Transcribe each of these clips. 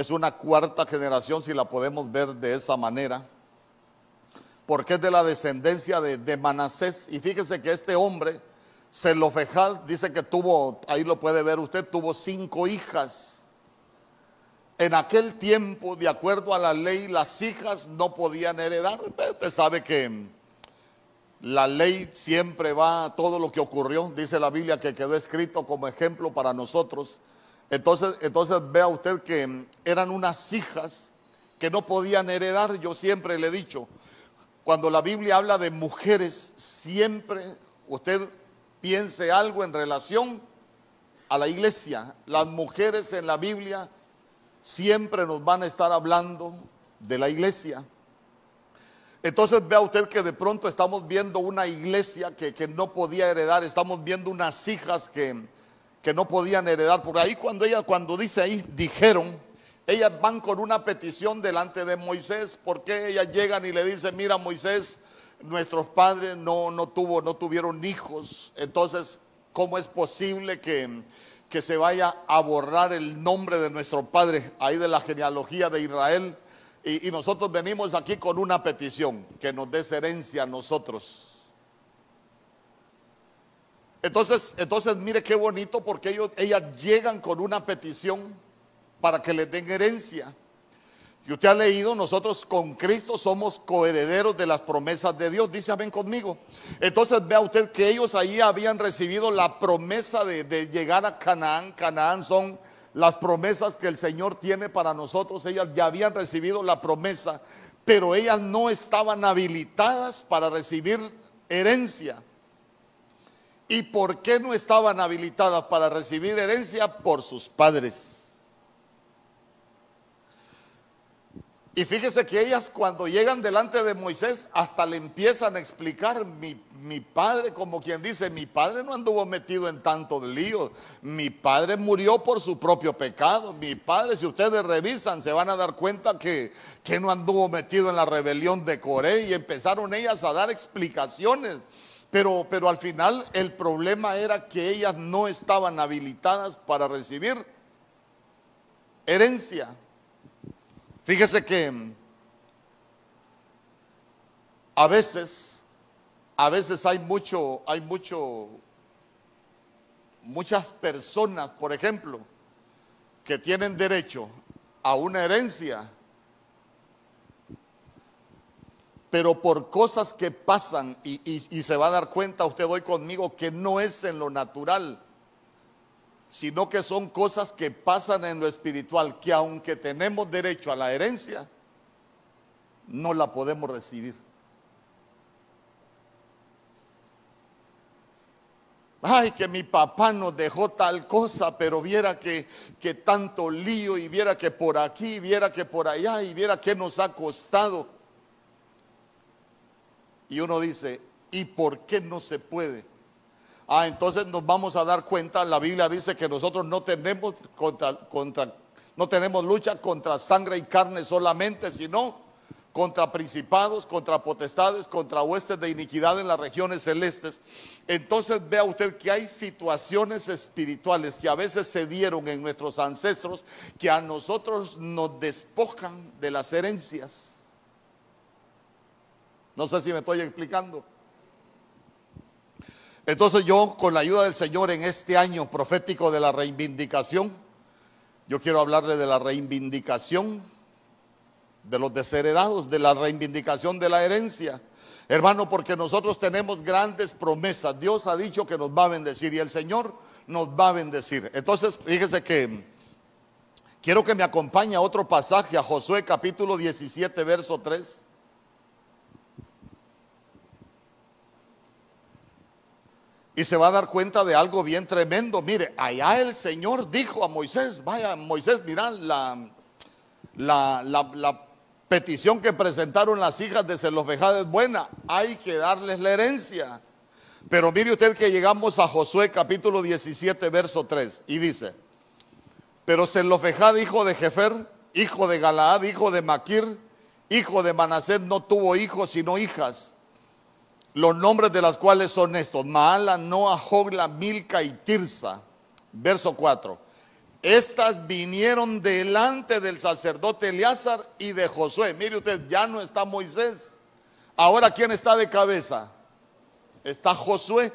es una cuarta generación si la podemos ver de esa manera, porque es de la descendencia de, Manasés. Y fíjese que este hombre, Zelofejad, dice que tuvo, ahí lo puede ver usted, tuvo cinco hijas. En aquel tiempo, de acuerdo a la ley, las hijas no podían heredar. Usted sabe que la ley siempre va, todo lo que ocurrió, dice la Biblia que quedó escrito como ejemplo para nosotros. Entonces, entonces vea usted que eran unas hijas que no podían heredar. Yo siempre le he dicho, cuando la Biblia habla de mujeres, siempre usted piense algo en relación a la iglesia. Las mujeres en la Biblia siempre nos van a estar hablando de la iglesia. Entonces vea usted que de pronto estamos viendo una iglesia que, que no podía heredar, estamos viendo unas hijas que, que no podían heredar. Por ahí cuando ella, cuando dice ahí, dijeron, ellas van con una petición delante de Moisés, porque ellas llegan y le dicen, mira Moisés, nuestros padres no, no, tuvo, no tuvieron hijos, entonces, ¿cómo es posible que, que se vaya a borrar el nombre de nuestro padre ahí de la genealogía de Israel? Y, y nosotros venimos aquí con una petición, que nos des herencia a nosotros. Entonces, entonces mire qué bonito porque ellos, ellas llegan con una petición para que les den herencia. Y usted ha leído, nosotros con Cristo somos coherederos de las promesas de Dios. Dice, ven conmigo. Entonces vea usted que ellos ahí habían recibido la promesa de, de llegar a Canaán. Canaán son las promesas que el Señor tiene para nosotros. Ellas ya habían recibido la promesa, pero ellas no estaban habilitadas para recibir herencia. ¿Y por qué no estaban habilitadas para recibir herencia? Por sus padres. Y fíjese que ellas cuando llegan delante de Moisés hasta le empiezan a explicar, mi, mi, padre, como quien dice, mi padre no anduvo metido en tanto lío, mi padre murió por su propio pecado, mi padre, si ustedes revisan, se van a dar cuenta que, que no anduvo metido en la rebelión de Coré y empezaron ellas a dar explicaciones. Pero, pero al final el problema era que ellas no estaban habilitadas para recibir herencia. Fíjese que a veces, a veces hay mucho, hay mucho, muchas personas, por ejemplo, que tienen derecho a una herencia, pero por cosas que pasan y, se va a dar cuenta usted hoy conmigo que no es en lo natural, sino que son cosas que pasan en lo espiritual, que aunque tenemos derecho a la herencia, no la podemos recibir. Ay, que mi papá nos dejó tal cosa, pero viera que, que tanto lío y viera que por aquí, viera que por allá y viera que nos ha costado. Y uno dice, ¿y por qué no se puede? Ah, entonces nos vamos a dar cuenta, la Biblia dice que nosotros no tenemos contra, no tenemos lucha contra sangre y carne solamente, sino contra principados, contra potestades, contra huestes de iniquidad en las regiones celestes. Entonces vea usted que hay situaciones espirituales que a veces se dieron en nuestros ancestros que a nosotros nos despojan de las herencias. No sé si me estoy explicando. Entonces yo, con la ayuda del Señor en este año profético de la reivindicación, yo quiero hablarle de la reivindicación de los desheredados, de la reivindicación de la herencia. Hermano, porque nosotros tenemos grandes promesas. Dios ha dicho que nos va a bendecir y el Señor nos va a bendecir. Entonces, fíjese que quiero que me acompañe a otro pasaje, a Josué capítulo 17, verso 3. Y se va a dar cuenta de algo bien tremendo. Mire, allá el Señor dijo a Moisés, vaya Moisés, mira la, la, la, la petición que presentaron las hijas de Zelofejad es buena, hay que darles la herencia. Pero mire usted que llegamos a Josué capítulo 17, verso 3, y dice, pero Zelofejad, hijo de Jefer, hijo de Galaad, hijo de Maquir, hijo de Manasés, no tuvo hijos sino hijas los nombres de las cuales son estos, Maala, Noa, Jogla, Milca y Tirsa. Verso 4. Estas vinieron delante del sacerdote Eleazar y de Josué. Mire usted, ya no está Moisés. Ahora, ¿quién está de cabeza? Está Josué,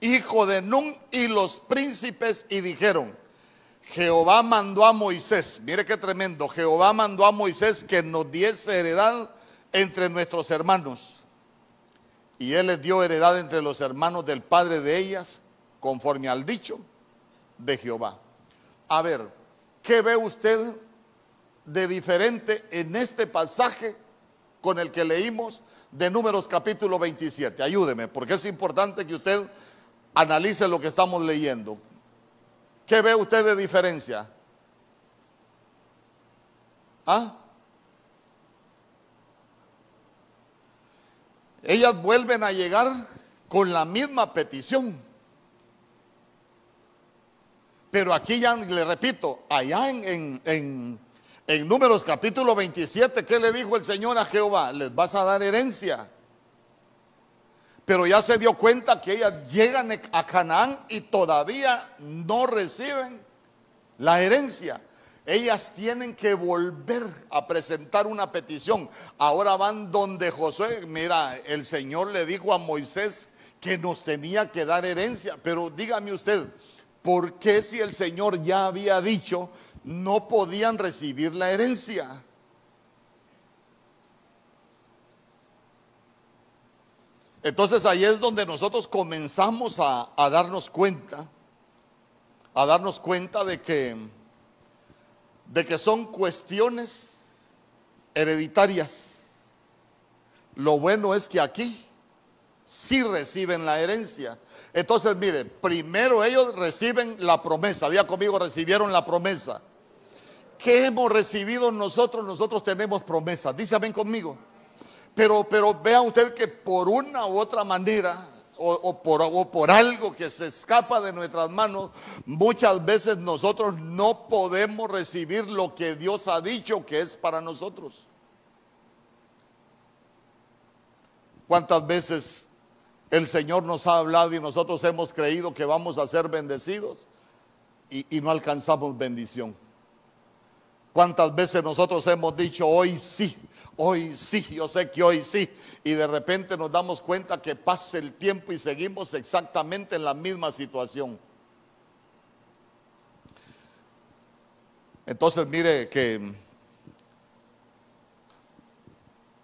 hijo de Nun, y los príncipes, y dijeron, Jehová mandó a Moisés, mire qué tremendo, Jehová mandó a Moisés que nos diese heredad entre nuestros hermanos. Y él les dio heredad entre los hermanos del padre de ellas, conforme al dicho de Jehová. A ver, ¿qué ve usted de diferente en este pasaje con el que leímos de Números capítulo 27? Ayúdeme, porque es importante que usted analice lo que estamos leyendo. ¿Qué ve usted de diferencia? ¿Ah? Ellas vuelven a llegar con la misma petición. Pero aquí ya le repito, allá en, en, Números capítulo 27, ¿qué le dijo el Señor a Jehová? Les vas a dar herencia pero ya se dio cuenta que ellas llegan a Canaán y todavía no reciben la herencia. Ellas tienen que volver a presentar una petición. Ahora van donde Josué, mira, el Señor le dijo a Moisés que nos tenía que dar herencia, pero dígame usted, ¿por qué si el Señor ya había dicho no podían recibir la herencia? Entonces ahí es donde nosotros comenzamos a, darnos cuenta, a darnos cuenta de que, de que son cuestiones hereditarias. Lo bueno es que aquí sí reciben la herencia. Entonces, mire, primero ellos reciben la promesa. Día conmigo, recibieron la promesa. ¿Qué hemos recibido nosotros? Nosotros tenemos promesas. Dice, ven conmigo. Pero, pero vea usted que por una u otra manera, o, por, algo que se escapa de nuestras manos, muchas veces nosotros no podemos recibir lo que Dios ha dicho que es para nosotros. ¿Cuántas veces el Señor nos ha hablado y nosotros hemos creído que vamos a ser bendecidos y no alcanzamos bendición? ¿Cuántas veces nosotros hemos dicho hoy sí? Hoy sí, yo sé que hoy sí. Y de repente nos damos cuenta que pasa el tiempo y seguimos exactamente en la misma situación. Entonces mire que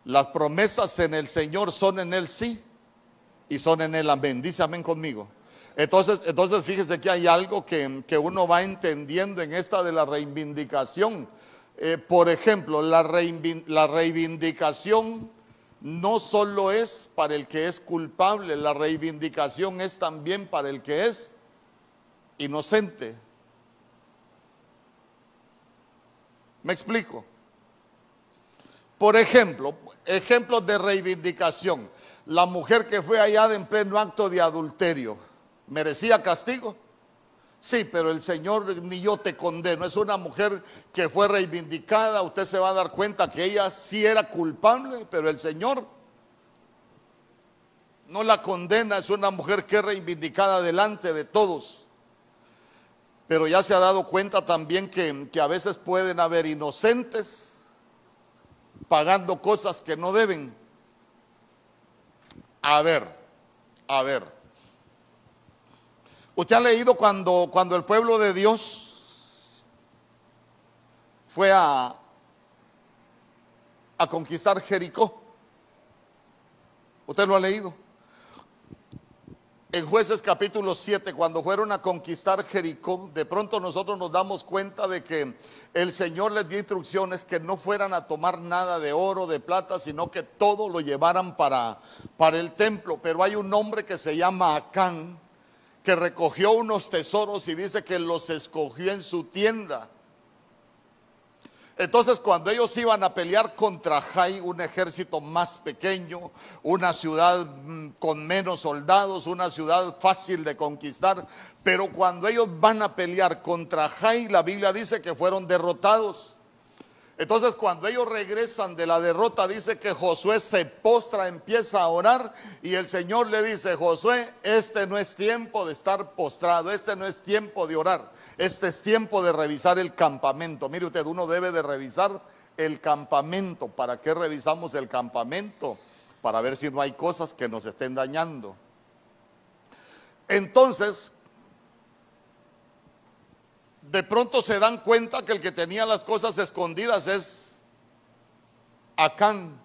las promesas en el Señor son en Él sí y son en Él amén. Dice amén conmigo. Entonces, entonces fíjese que hay algo que, que uno va entendiendo en esta de la reivindicación eh, por ejemplo, la, reivindicación no solo es para el que es culpable, la reivindicación es también para el que es inocente. ¿Me explico? Por ejemplo, ejemplos de reivindicación. La mujer que fue allá en pleno acto de adulterio, ¿merecía castigo? Sí, pero el Señor ni yo te condeno. Es una mujer que fue reivindicada. Usted se va a dar cuenta que ella sí era culpable, pero el Señor no la condena. Es una mujer que es reivindicada delante de todos. Pero ya se ha dado cuenta también que, que a veces pueden haber inocentes pagando cosas que no deben. A ver, a ver. Usted ha leído cuando, cuando el pueblo de Dios fue a, a conquistar Jericó. ¿Usted lo ha leído? En jueces capítulo 7, cuando fueron a conquistar Jericó, de pronto nosotros nos damos cuenta de que el Señor les dio instrucciones que no fueran a tomar nada de oro, de plata, sino que todo lo llevaran para, para el templo. Pero hay un hombre que se llama Acán, que recogió unos tesoros y dice que los escogió en su tienda. Entonces cuando ellos iban a pelear contra Jai, un ejército más pequeño, una ciudad mm, con menos soldados, una ciudad fácil de conquistar, pero cuando ellos van a pelear contra Jai, la Biblia dice que fueron derrotados. Entonces cuando ellos regresan de la derrota, dice que Josué se postra, empieza a orar y el Señor le dice, Josué, este no es tiempo de estar postrado, este no es tiempo de orar, este es tiempo de revisar el campamento. Mire usted, uno debe de revisar el campamento. ¿Para qué revisamos el campamento? Para ver si no hay cosas que nos estén dañando. Entonces, de pronto se dan cuenta que el que tenía las cosas escondidas es Acán.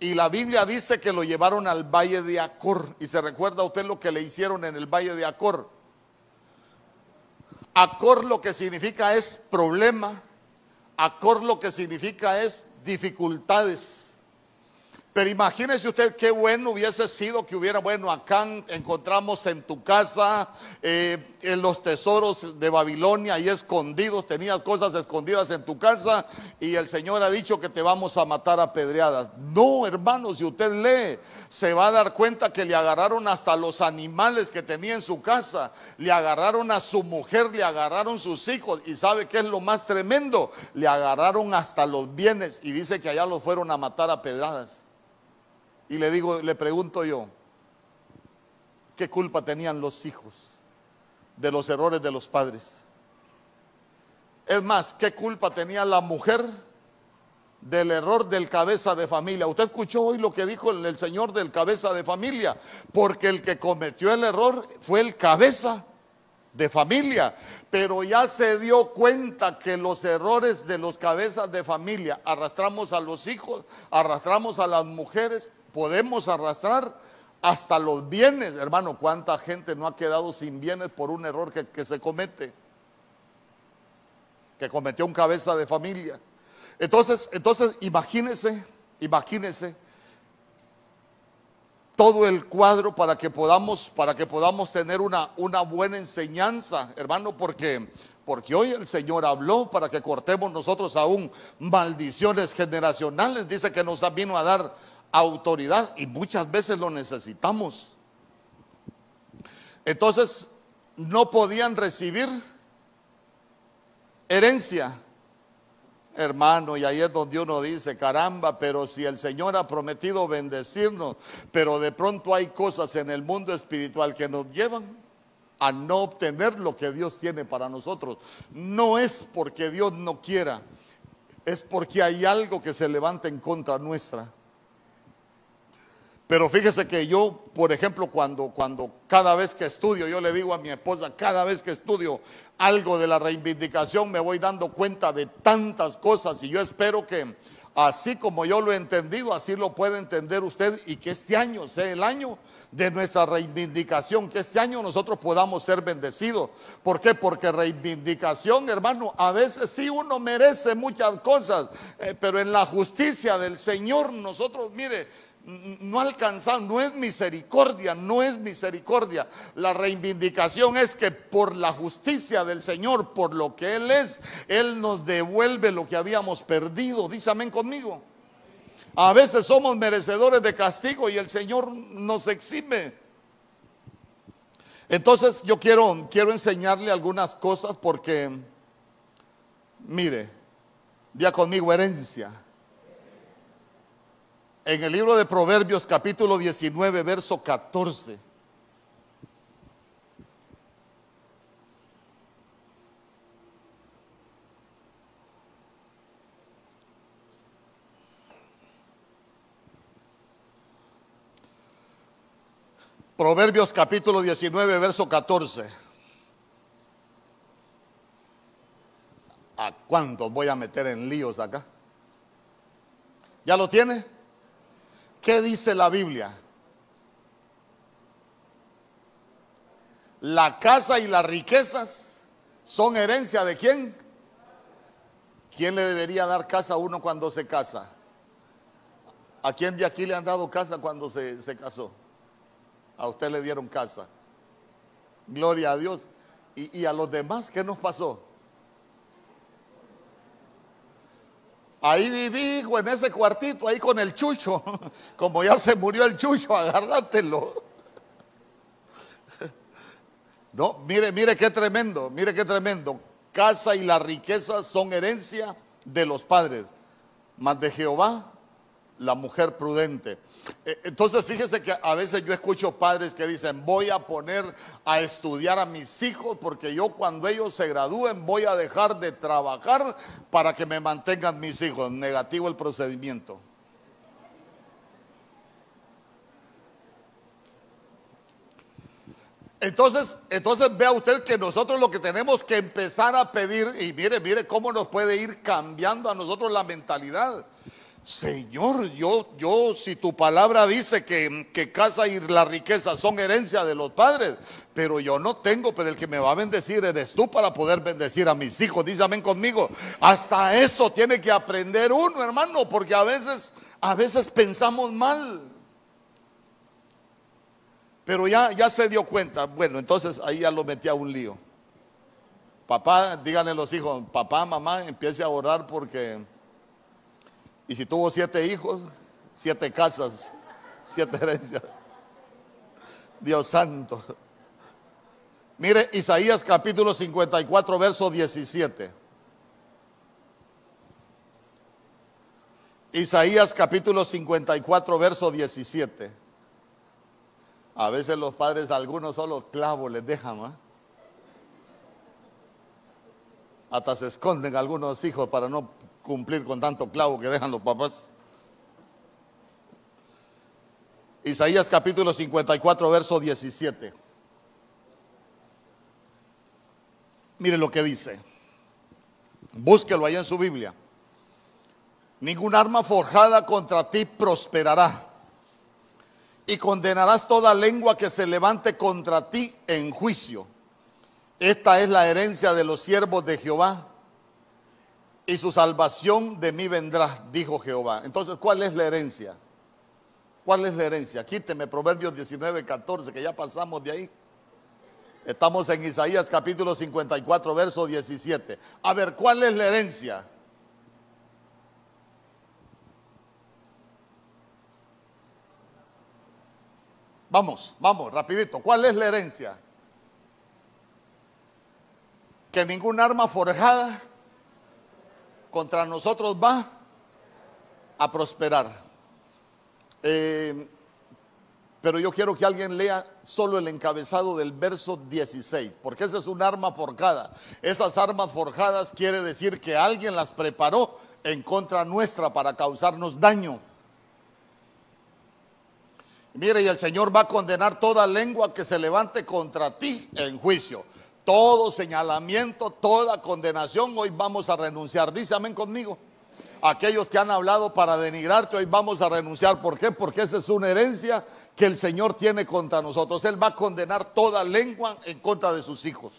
Y la Biblia dice que lo llevaron al valle de Acor. Y se recuerda usted lo que le hicieron en el valle de Acor. Acor lo que significa es problema. Acor lo que significa es dificultades. Pero imagínese usted qué bueno hubiese sido que hubiera, bueno, acá encontramos en tu casa eh, en los tesoros de Babilonia ahí escondidos, tenías cosas escondidas en tu casa y el Señor ha dicho que te vamos a matar a pedreadas. No, hermano, si usted lee, se va a dar cuenta que le agarraron hasta los animales que tenía en su casa, le agarraron a su mujer, le agarraron sus hijos y sabe qué es lo más tremendo, le agarraron hasta los bienes y dice que allá los fueron a matar a pedradas. Y le digo, le pregunto yo, ¿qué culpa tenían los hijos de los errores de los padres? Es más, ¿qué culpa tenía la mujer del error del cabeza de familia? Usted escuchó hoy lo que dijo el, señor del cabeza de familia, porque el que cometió el error fue el cabeza de familia, pero ya se dio cuenta que los errores de los cabezas de familia arrastramos a los hijos, arrastramos a las mujeres podemos arrastrar hasta los bienes. Hermano, ¿cuánta gente no ha quedado sin bienes por un error que, se comete? Que cometió un cabeza de familia. Entonces, entonces imagínese, imagínese todo el cuadro para que podamos, para que podamos tener una, una buena enseñanza, hermano, porque, porque hoy el Señor habló para que cortemos nosotros aún maldiciones generacionales. Dice que nos vino a dar autoridad y muchas veces lo necesitamos. Entonces, no podían recibir herencia, hermano, y ahí es donde uno dice, caramba, pero si el Señor ha prometido bendecirnos, pero de pronto hay cosas en el mundo espiritual que nos llevan a no obtener lo que Dios tiene para nosotros. No es porque Dios no quiera, es porque hay algo que se levanta en contra nuestra. Pero fíjese que yo, por ejemplo, cuando, cuando cada vez que estudio, yo le digo a mi esposa, cada vez que estudio algo de la reivindicación, me voy dando cuenta de tantas cosas y yo espero que así como yo lo he entendido, así lo puede entender usted y que este año sea el año de nuestra reivindicación, que este año nosotros podamos ser bendecidos. ¿Por qué? Porque reivindicación, hermano, a veces sí uno merece muchas cosas, eh, pero en la justicia del Señor nosotros, mire, no alcanzar, no es misericordia, no es misericordia. La reivindicación es que por la justicia del Señor, por lo que Él es, Él nos devuelve lo que habíamos perdido. Dice amén conmigo. A veces somos merecedores de castigo y el Señor nos exime. Entonces yo quiero, quiero enseñarle algunas cosas porque, mire, día conmigo herencia. En el libro de Proverbios capítulo 19, verso 14. Proverbios capítulo 19, verso 14. ¿A cuántos voy a meter en líos acá? ¿Ya lo tiene? ¿Qué dice la Biblia? La casa y las riquezas son herencia de quién? ¿Quién le debería dar casa a uno cuando se casa? ¿A quién de aquí le han dado casa cuando se, se casó? A usted le dieron casa. Gloria a Dios. ¿Y, y a los demás qué nos pasó? Ahí viví, en ese cuartito, ahí con el chucho. Como ya se murió el chucho, agárratelo. No, mire, mire qué tremendo, mire qué tremendo. casa y la riqueza son herencia de los padres, mas de Jehová la mujer prudente. Eh, entonces fíjese que a veces yo escucho padres que dicen, voy a poner a estudiar a mis hijos porque yo cuando ellos se gradúen voy a dejar de trabajar para que me mantengan mis hijos. Negativo el procedimiento. Entonces, entonces vea usted que nosotros lo que tenemos que empezar a pedir, y mire, mire cómo nos puede ir cambiando a nosotros la mentalidad. Señor, yo, yo, si tu palabra dice que, que, casa y la riqueza son herencia de los padres, pero yo no tengo, pero el que me va a bendecir eres tú para poder bendecir a mis hijos. Dice amén conmigo. Hasta eso tiene que aprender uno, hermano, porque a veces, a veces pensamos mal. Pero ya, ya se dio cuenta. Bueno, entonces ahí ya lo metí a un lío. Papá, díganle a los hijos, papá, mamá, empiece a orar porque... Y si tuvo siete hijos, siete casas, siete herencias. Dios santo. Mire, Isaías capítulo 54, verso 17. Isaías capítulo 54, verso 17. A veces los padres, algunos solo clavos les dejan, ¿ah? Hasta se esconden algunos hijos para no cumplir con tanto clavo que dejan los papás. Isaías capítulo 54, verso 17. Mire lo que dice. Búsquelo ahí en su Biblia. Ningún arma forjada contra ti prosperará y condenarás toda lengua que se levante contra ti en juicio. Esta es la herencia de los siervos de Jehová y su salvación de mí vendrá, dijo Jehová. Entonces, ¿cuál es la herencia? ¿Cuál es la herencia? Quíteme Proverbios 19, 14, que ya pasamos de ahí. Estamos en Isaías capítulo 54, verso 17. A ver, ¿cuál es la herencia? Vamos, vamos, rapidito. ¿Cuál es la herencia? Que ningún arma forjada contra nosotros va a prosperar. Eh, pero yo quiero que alguien lea solo el encabezado del verso 16, porque esa es un arma forjada. Esas armas forjadas quiere decir que alguien las preparó en contra nuestra para causarnos daño. Mire, y el Señor va a condenar toda lengua que se levante contra ti en juicio. Todo señalamiento, toda condenación, hoy vamos a renunciar. Dice amén conmigo. Aquellos que han hablado para denigrarte, hoy vamos a renunciar. ¿Por qué? Porque esa es una herencia que el Señor tiene contra nosotros. Él va a condenar toda lengua en contra de sus hijos.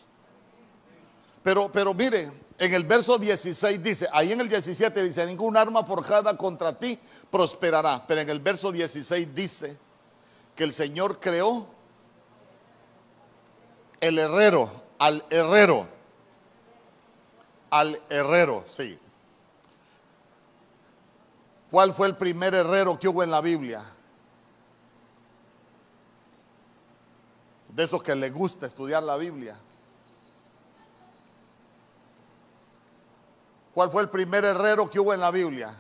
Pero, pero mire, en el verso 16 dice, ahí en el 17 dice, ningún arma forjada contra ti prosperará. Pero en el verso 16 dice, que el Señor creó el herrero, al herrero, al herrero, sí. ¿Cuál fue el primer herrero que hubo en la Biblia? De esos que les gusta estudiar la Biblia. ¿Cuál fue el primer herrero que hubo en la Biblia?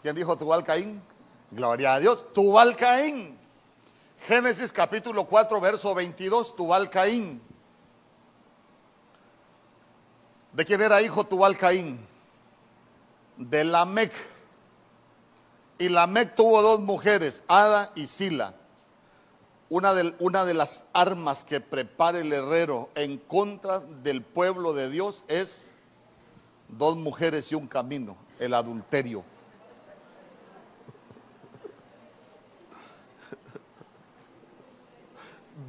¿Quién dijo Tubal Caín? Gloria a Dios. Tubal Caín. Génesis capítulo 4, verso 22. Tubal Caín. ¿De quién era hijo Tubal Caín? De Lamec. Y Lamec tuvo dos mujeres, Ada y Sila. Una de, una de las armas que prepara el herrero en contra del pueblo de Dios es dos mujeres y un camino, el adulterio.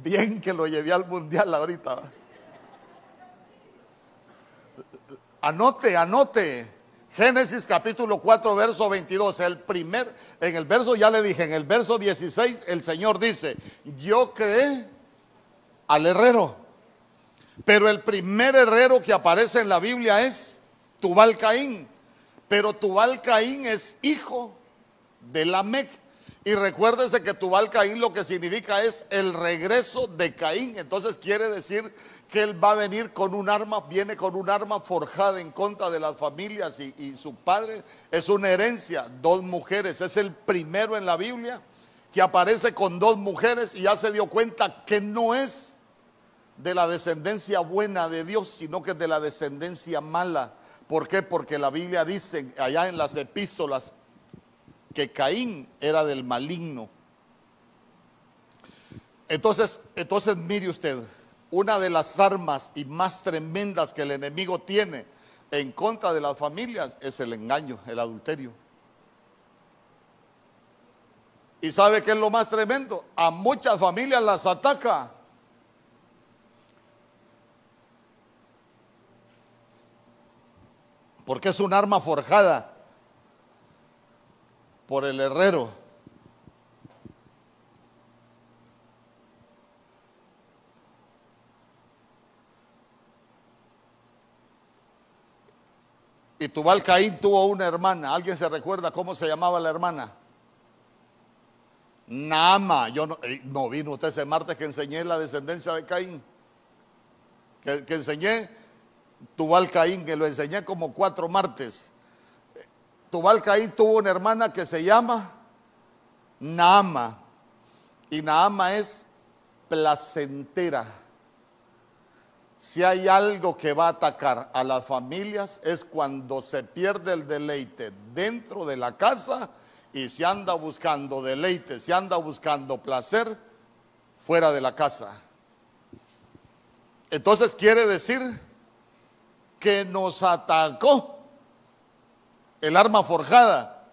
Bien que lo llevé al mundial ahorita. Anote, anote. Génesis capítulo 4, verso 22. El primer, en el verso ya le dije, en el verso 16, el Señor dice: Yo creé al herrero. Pero el primer herrero que aparece en la Biblia es Tubal Caín. Pero Tubal Caín es hijo de Lamec. Y recuérdese que Tubal Caín lo que significa es el regreso de Caín. Entonces quiere decir que él va a venir con un arma, viene con un arma forjada en contra de las familias y, y su padre es una herencia, dos mujeres, es el primero en la Biblia que aparece con dos mujeres y ya se dio cuenta que no es de la descendencia buena de Dios, sino que es de la descendencia mala. ¿Por qué? Porque la Biblia dice allá en las epístolas que Caín era del maligno. Entonces, entonces mire usted, una de las armas y más tremendas que el enemigo tiene en contra de las familias es el engaño, el adulterio. ¿Y sabe qué es lo más tremendo? A muchas familias las ataca. Porque es un arma forjada por el herrero. Y Tubal Caín tuvo una hermana. ¿Alguien se recuerda cómo se llamaba la hermana? Nama. Yo no, eh, no vino usted ese martes que enseñé la descendencia de Caín. Que, que enseñé Tubal Caín, que lo enseñé como cuatro martes. Tubal Caín tuvo una hermana que se llama Naama. Y Naama es placentera. Si hay algo que va a atacar a las familias es cuando se pierde el deleite dentro de la casa y se anda buscando deleite, se anda buscando placer fuera de la casa. Entonces quiere decir que nos atacó el arma forjada.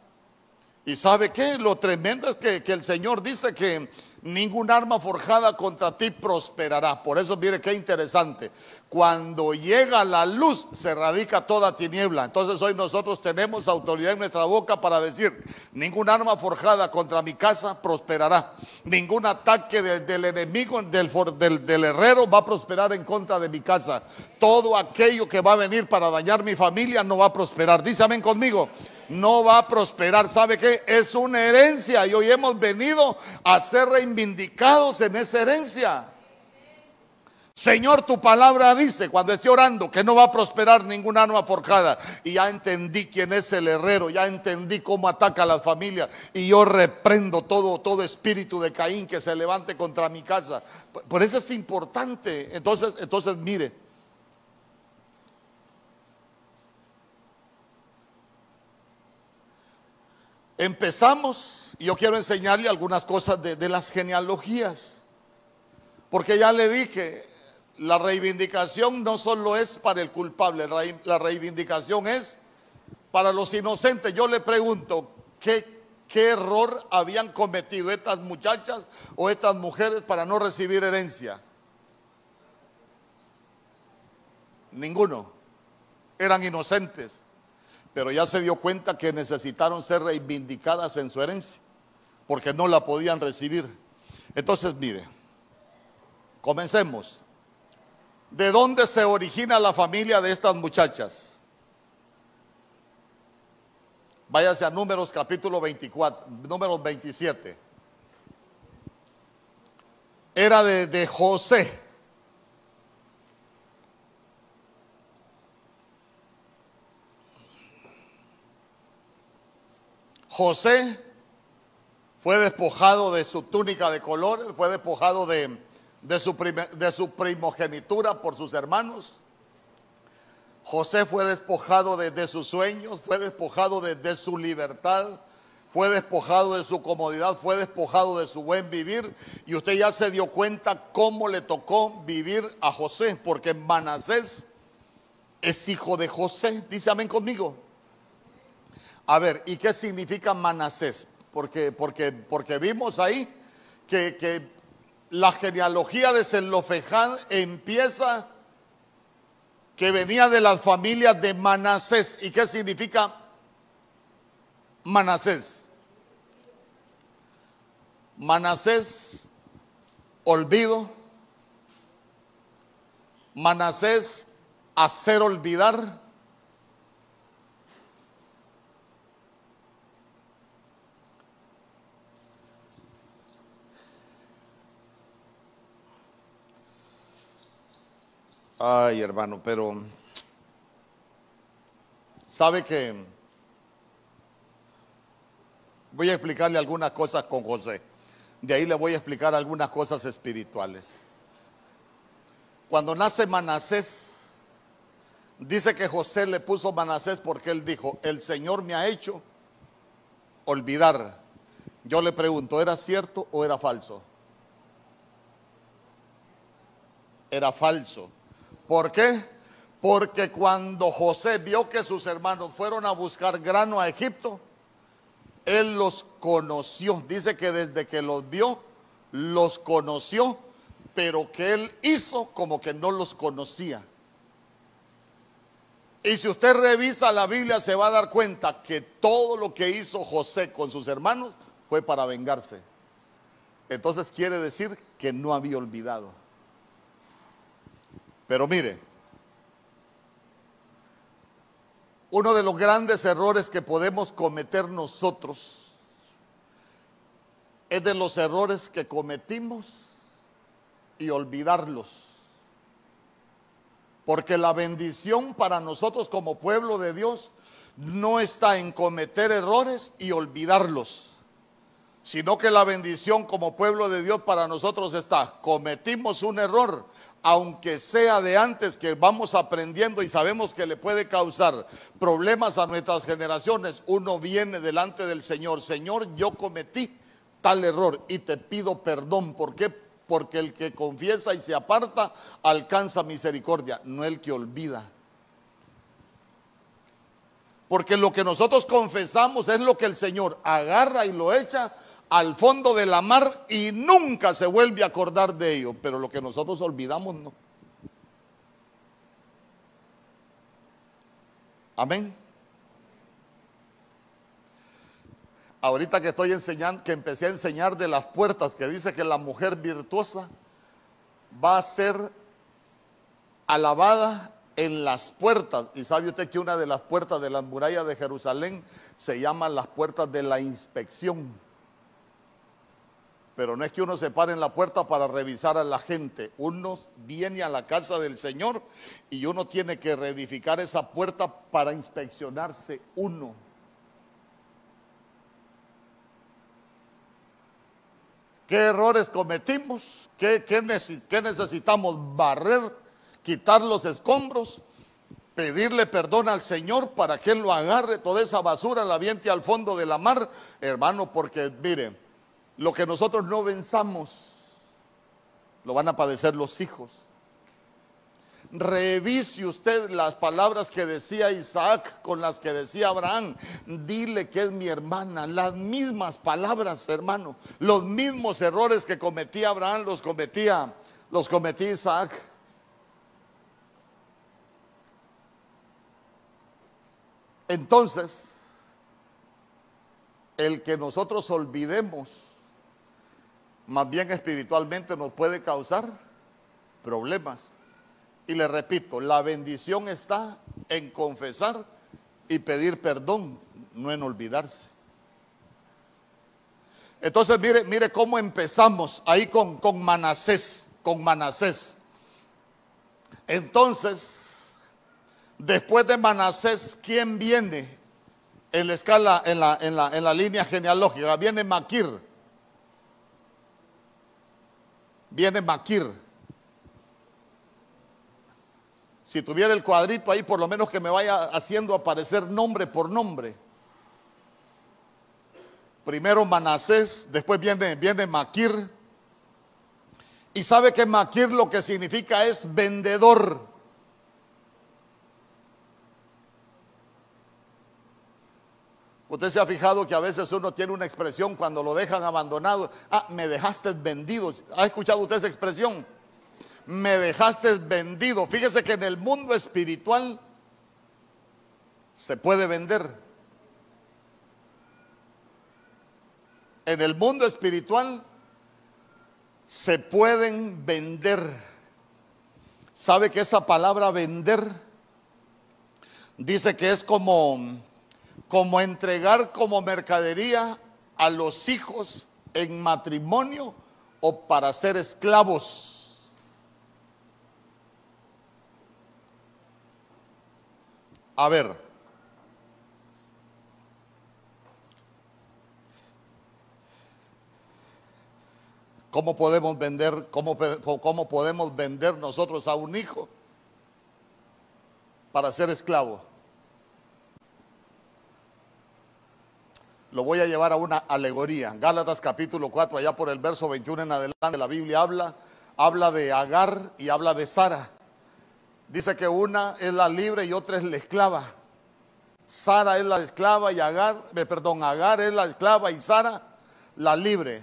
¿Y sabe qué? Lo tremendo es que, que el Señor dice que ningún arma forjada contra ti prosperará. Por eso mire qué interesante. Cuando llega la luz se radica toda tiniebla. Entonces hoy nosotros tenemos autoridad en nuestra boca para decir, ningún arma forjada contra mi casa prosperará. Ningún ataque del enemigo, del, del, herrero va a prosperar en contra de mi casa. Todo aquello que va a venir para dañar mi familia no va a prosperar. Dísame conmigo no va a prosperar. ¿Sabe qué? Es una herencia y hoy hemos venido a ser reivindicados en esa herencia. Señor, tu palabra dice cuando esté orando que no va a prosperar ninguna arma forjada. Y ya entendí quién es el herrero, ya entendí cómo ataca a las familias. Y yo reprendo todo, todo espíritu de Caín que se levante contra mi casa. Por eso es importante. Entonces, entonces mire. Empezamos, y yo quiero enseñarle algunas cosas de, las genealogías, porque ya le dije, la reivindicación no solo es para el culpable, la reivindicación es para los inocentes. Yo le pregunto, ¿qué, ¿qué, error habían cometido estas muchachas o estas mujeres para no recibir herencia? Ninguno. Eran inocentes pero ya se dio cuenta que necesitaron ser reivindicadas en su herencia, porque no la podían recibir. Entonces, mire, comencemos. ¿De dónde se origina la familia de estas muchachas? Váyase a números capítulo 24, números 27. Era de, José. José fue despojado de su túnica de colores, fue despojado de, de, su, de su, primogenitura por sus hermanos. José fue despojado de, de sus sueños, fue despojado de, su libertad, fue despojado de su comodidad, fue despojado de su buen vivir. Y usted ya se dio cuenta cómo le tocó vivir a José, porque Manasés es hijo de José. Dice amén conmigo. A ver, ¿y qué significa Manasés? Porque, porque, porque vimos ahí que, la genealogía de Zelofeján empieza que venía de las familias de Manasés. ¿Y qué significa Manasés? Manasés, olvido. Manasés, hacer olvidar. Ay, hermano, pero sabe que voy a explicarle algunas cosas con José. De ahí le voy a explicar algunas cosas espirituales. Cuando nace Manasés, dice que José le puso Manasés porque él dijo, el Señor me ha hecho olvidar. Yo le pregunto, ¿era cierto o era falso? Era falso. ¿Por qué? Porque cuando José vio que sus hermanos fueron a buscar grano a Egipto, él los conoció. Dice que desde que los vio, los conoció, pero que él hizo como que no los conocía. Y si usted revisa la Biblia se va a dar cuenta que todo lo que hizo José con sus hermanos fue para vengarse. Entonces quiere decir que no había olvidado. Pero mire, uno de los grandes errores que podemos cometer nosotros es de los errores que cometimos y olvidarlos. Porque la bendición para nosotros como pueblo de Dios no está en cometer errores y olvidarlos, sino que la bendición como pueblo de Dios para nosotros está, cometimos un error, aunque sea de antes que vamos aprendiendo y sabemos que le puede causar problemas a nuestras generaciones, uno viene delante del Señor, Señor, yo cometí tal error y te pido perdón. ¿Por qué? Porque el que confiesa y se aparta alcanza misericordia, no el que olvida. Porque lo que nosotros confesamos es lo que el Señor agarra y lo echa al fondo de la mar y nunca se vuelve a acordar de ello. Pero lo que nosotros olvidamos no. Amén. Ahorita que estoy enseñando, que empecé a enseñar de las puertas, que dice que la mujer virtuosa va a ser alabada en las puertas. Y sabe usted que una de las puertas de las murallas de Jerusalén se llaman las puertas de la inspección. Pero no es que uno se pare en la puerta para revisar a la gente. Uno viene a la casa del Señor y uno tiene que reedificar esa puerta para inspeccionarse uno. ¿Qué errores cometimos? ¿Qué, qué necesitamos barrer? Quitar los escombros pedirle perdón al Señor para que Él lo agarre, toda esa basura la aviente al fondo de la mar, hermano, porque mire, lo que nosotros no venzamos, lo van a padecer los hijos. Revise usted las palabras que decía Isaac con las que decía Abraham. Dile que es mi hermana. Las mismas palabras, hermano. Los mismos errores que cometía Abraham los cometía, los cometía Isaac. Entonces, el que nosotros olvidemos más bien espiritualmente nos puede causar problemas. Y le repito, la bendición está en confesar y pedir perdón, no en olvidarse. Entonces mire, mire cómo empezamos ahí con, con Manasés, con Manasés. Entonces, después de Manasés, ¿quién viene en la escala, en la, en la, en la línea genealógica? Viene Maquir viene Maquir. Si tuviera el cuadrito ahí, por lo menos que me vaya haciendo aparecer nombre por nombre. Primero Manasés, después viene, viene Maquir. Y sabe que Maquir lo que significa es vendedor. Usted se ha fijado que a veces uno tiene una expresión cuando lo dejan abandonado. Ah, me dejaste vendido. ¿Ha escuchado usted esa expresión? Me dejaste vendido. Fíjese que en el mundo espiritual se puede vender. En el mundo espiritual se pueden vender. ¿Sabe que esa palabra vender dice que es como como entregar como mercadería a los hijos en matrimonio o para ser esclavos. A ver, ¿cómo podemos vender, cómo, podemos vender nosotros a un hijo para ser esclavo? Lo voy a llevar a una alegoría. Gálatas capítulo 4, allá por el verso 21 en adelante, la Biblia habla, habla de Agar y habla de Sara. Dice que una es la libre y otra es la esclava. Sara es la esclava y Agar, eh, perdón, Agar es la esclava y Sara la libre.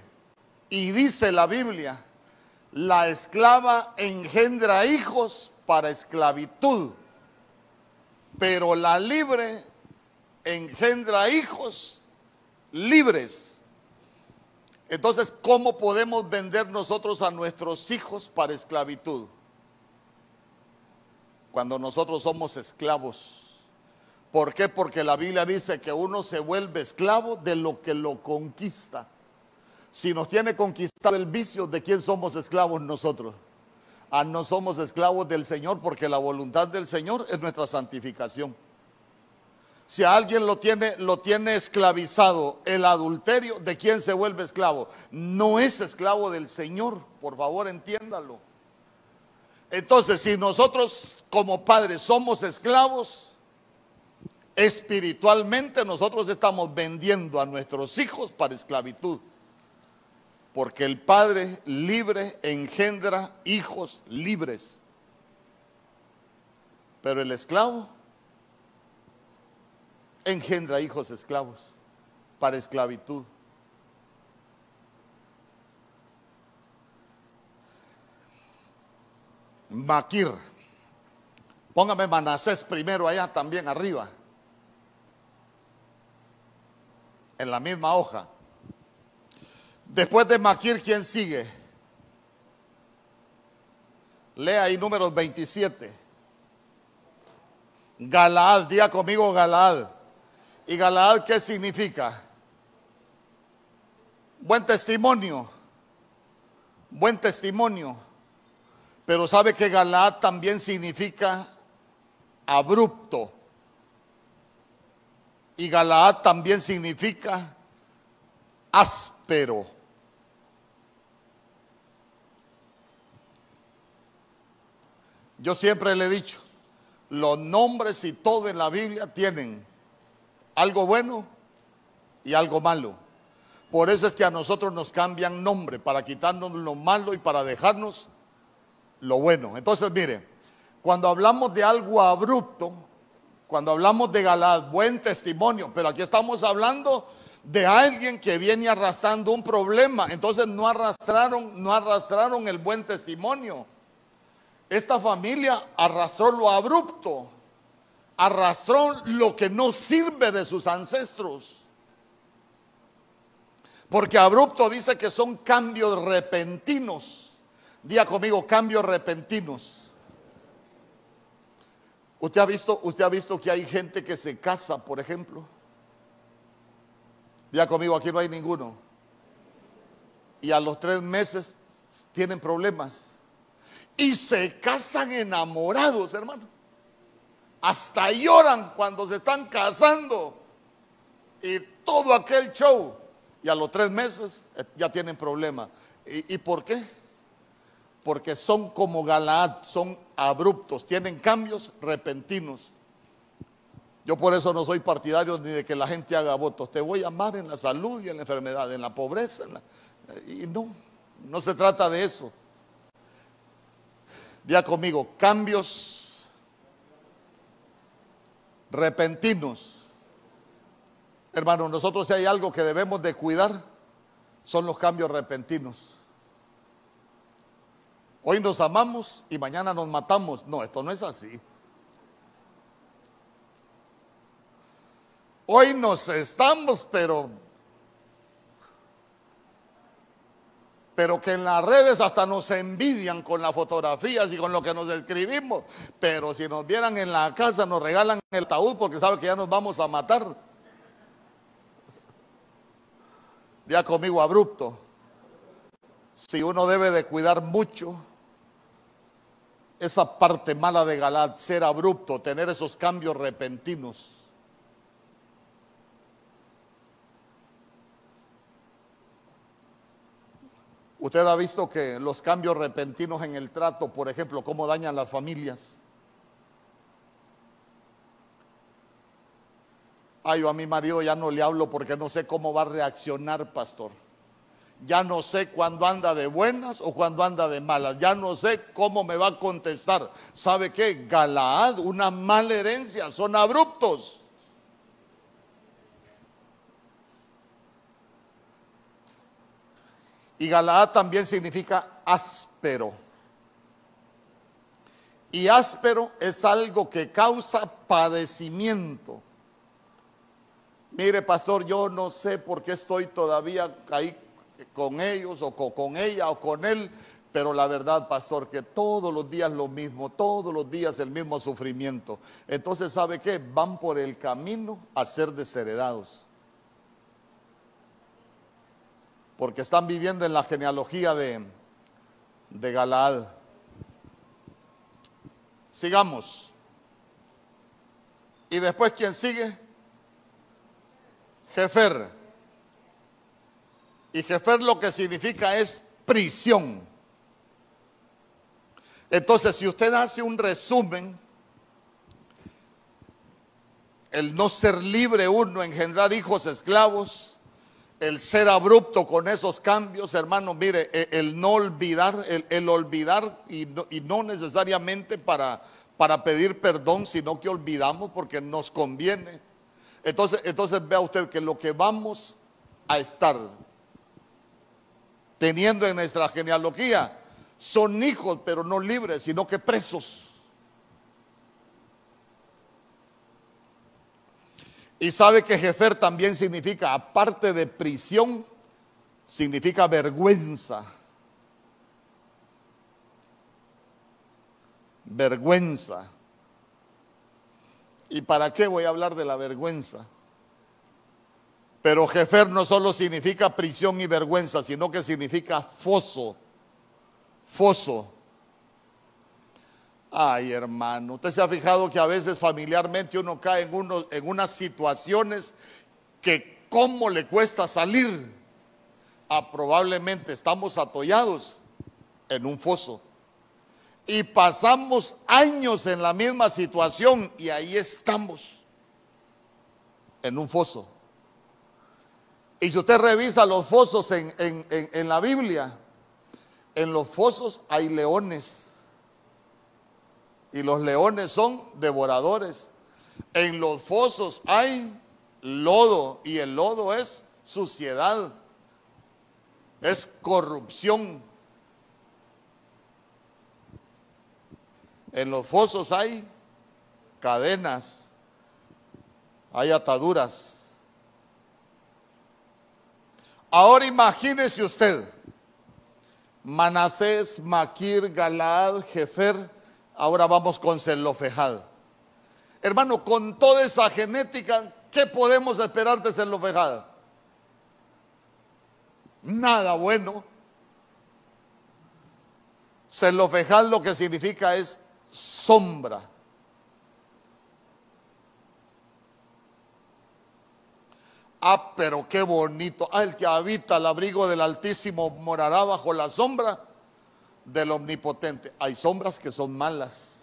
Y dice la Biblia, la esclava engendra hijos para esclavitud, pero la libre engendra hijos libres. Entonces, ¿cómo podemos vender nosotros a nuestros hijos para esclavitud? cuando nosotros somos esclavos. ¿Por qué? Porque la Biblia dice que uno se vuelve esclavo de lo que lo conquista. Si nos tiene conquistado el vicio, ¿de quién somos esclavos nosotros? Ah, no somos esclavos del Señor porque la voluntad del Señor es nuestra santificación. Si a alguien lo tiene, lo tiene esclavizado el adulterio, ¿de quién se vuelve esclavo? No es esclavo del Señor, por favor entiéndalo. Entonces, si nosotros como padres somos esclavos, espiritualmente nosotros estamos vendiendo a nuestros hijos para esclavitud. Porque el padre libre engendra hijos libres. Pero el esclavo engendra hijos esclavos para esclavitud. Maquir. Póngame Manasés primero allá también arriba. En la misma hoja. Después de Maquir, ¿quién sigue? Lea ahí números 27. Galaad, diga conmigo Galaad. ¿Y Galaad qué significa? Buen testimonio. Buen testimonio. Pero sabe que Galaad también significa abrupto. Y Galaad también significa áspero. Yo siempre le he dicho, los nombres y todo en la Biblia tienen algo bueno y algo malo. Por eso es que a nosotros nos cambian nombre, para quitarnos lo malo y para dejarnos lo bueno. Entonces, mire, cuando hablamos de algo abrupto, cuando hablamos de Galad, buen testimonio, pero aquí estamos hablando de alguien que viene arrastrando un problema. Entonces no arrastraron, no arrastraron el buen testimonio. Esta familia arrastró lo abrupto, arrastró lo que no sirve de sus ancestros. Porque abrupto dice que son cambios repentinos. Día conmigo, cambios repentinos. ¿Usted ha, visto, ¿Usted ha visto que hay gente que se casa, por ejemplo? Día conmigo, aquí no hay ninguno. Y a los tres meses tienen problemas. Y se casan enamorados, hermano. Hasta lloran cuando se están casando. Y todo aquel show. Y a los tres meses eh, ya tienen problemas. ¿Y, ¿Y por qué? porque son como Galaad, son abruptos, tienen cambios repentinos. Yo por eso no soy partidario ni de que la gente haga votos. Te voy a amar en la salud y en la enfermedad, en la pobreza. y no, no se trata de eso. Día conmigo, cambios repentinos. Hermano, nosotros si hay algo que debemos de cuidar, son los cambios repentinos. Hoy nos amamos y mañana nos matamos. No, esto no es así. Hoy nos estamos, pero pero que en las redes hasta nos envidian con las fotografías y con lo que nos escribimos. Pero si nos vieran en la casa, nos regalan el taúd porque saben que ya nos vamos a matar. Ya conmigo abrupto. Si uno debe de cuidar mucho esa parte mala de Galad, ser abrupto, tener esos cambios repentinos. Usted ha visto que los cambios repentinos en el trato, por ejemplo, cómo dañan las familias. Ay, yo a mi marido ya no le hablo porque no sé cómo va a reaccionar, pastor. Ya no sé cuándo anda de buenas o cuándo anda de malas. Ya no sé cómo me va a contestar. ¿Sabe qué? Galaad, una mala herencia, son abruptos. Y Galaad también significa áspero. Y áspero es algo que causa padecimiento. Mire, pastor, yo no sé por qué estoy todavía ahí con ellos o con, ella o con él, pero la verdad, pastor, que todos los días lo mismo, todos los días el mismo sufrimiento. Entonces, ¿sabe qué? Van por el camino a ser desheredados. Porque están viviendo en la genealogía de, de Galaad. Sigamos. Y después, ¿quién sigue? Jefer. Y Jefer lo que significa es prisión. Entonces, si usted hace un resumen, el no ser libre uno, engendrar hijos esclavos, el ser abrupto con esos cambios, hermano, mire, e, el, no olvidar, el, olvidar y no, y no necesariamente para, para pedir perdón, sino que olvidamos porque nos conviene entonces, entonces vea usted que lo que vamos a estar teniendo en nuestra genealogía son hijos, pero no libres, sino que presos. Y sabe que Jefer también significa, aparte de prisión, significa vergüenza. Vergüenza. ¿Y para qué voy a hablar de la vergüenza? Pero Jefer no solo significa prisión y vergüenza, sino que significa foso. Foso. Ay, hermano, usted se ha fijado que a veces familiarmente uno cae en, uno, en unas situaciones que cómo le cuesta salir. Ah, probablemente estamos atollados en un foso. Y pasamos años en la misma situación y ahí estamos, en un foso. Y si usted revisa los fosos en, en la Biblia, en los fosos hay leones. Y los leones son devoradores. En los fosos hay lodo y el lodo es suciedad, es corrupción. En los fosos hay cadenas, hay ataduras. Ahora imagínese usted, Manasés, Maquir, Galaad, Jefer, ahora vamos con Zelofejad. Hermano, con toda esa genética, ¿qué podemos esperar de Zelofejad? Nada bueno. Zelofejad lo que significa es sombra. Ah, pero qué bonito. Ah, el que habita al abrigo del Altísimo morará bajo la sombra del Omnipotente. Hay sombras que son malas.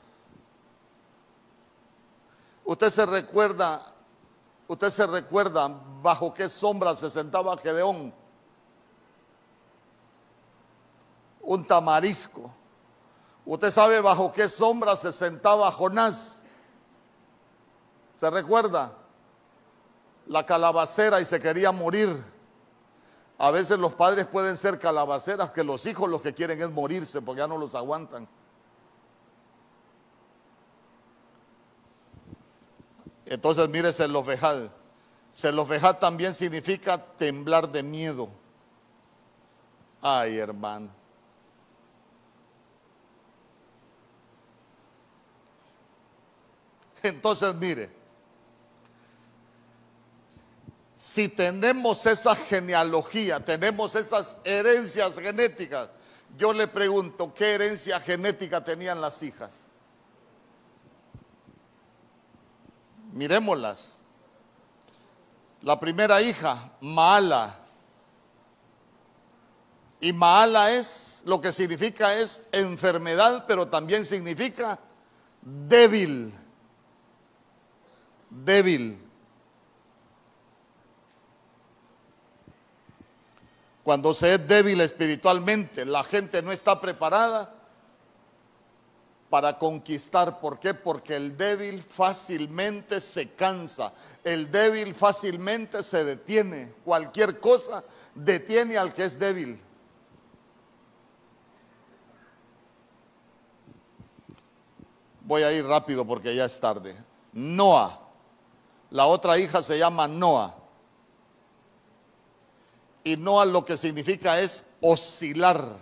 Usted se recuerda, usted se recuerda bajo qué sombra se sentaba Gedeón. Un tamarisco. Usted sabe bajo qué sombra se sentaba Jonás. ¿Se recuerda? La calabacera y se quería morir. A veces los padres pueden ser calabaceras que los hijos los que quieren es morirse porque ya no los aguantan. Entonces mire Selofejad. Selofejad también significa temblar de miedo. Ay, hermano. Entonces, mire, si tenemos esa genealogía, tenemos esas herencias genéticas, Yo le pregunto, ¿qué herencia genética tenían las hijas? Miremoslas. La primera hija, Maala. Y Maala es, lo que significa es enfermedad, pero también significa débil. Débil. Cuando se es débil espiritualmente, la gente no está preparada para conquistar. ¿Por qué? Porque el débil fácilmente se cansa, el débil fácilmente se detiene. Cualquier cosa detiene al que es débil. Voy a ir rápido porque ya es tarde. Noah. La otra hija se llama Noah. Y Noah lo que significa es oscilar.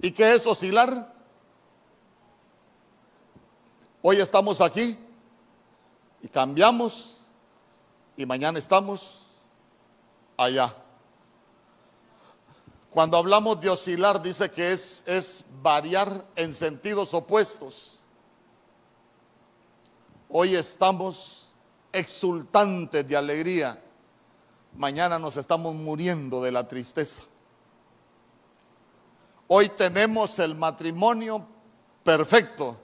¿Y qué es oscilar? Hoy estamos aquí y cambiamos y mañana estamos allá. Cuando hablamos de oscilar, dice que es, es variar en sentidos opuestos. Hoy estamos exultantes de alegría. Mañana nos estamos muriendo de la tristeza. Hoy tenemos el matrimonio perfecto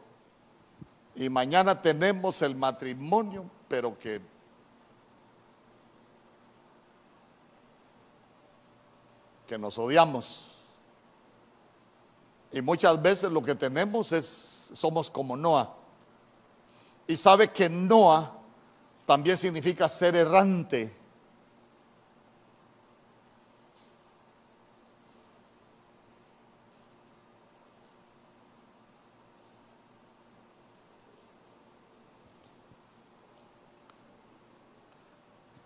y mañana tenemos el matrimonio, pero que que nos odiamos. Y muchas veces lo que tenemos es, somos como Noah. Y sabe que Noah también significa ser errante.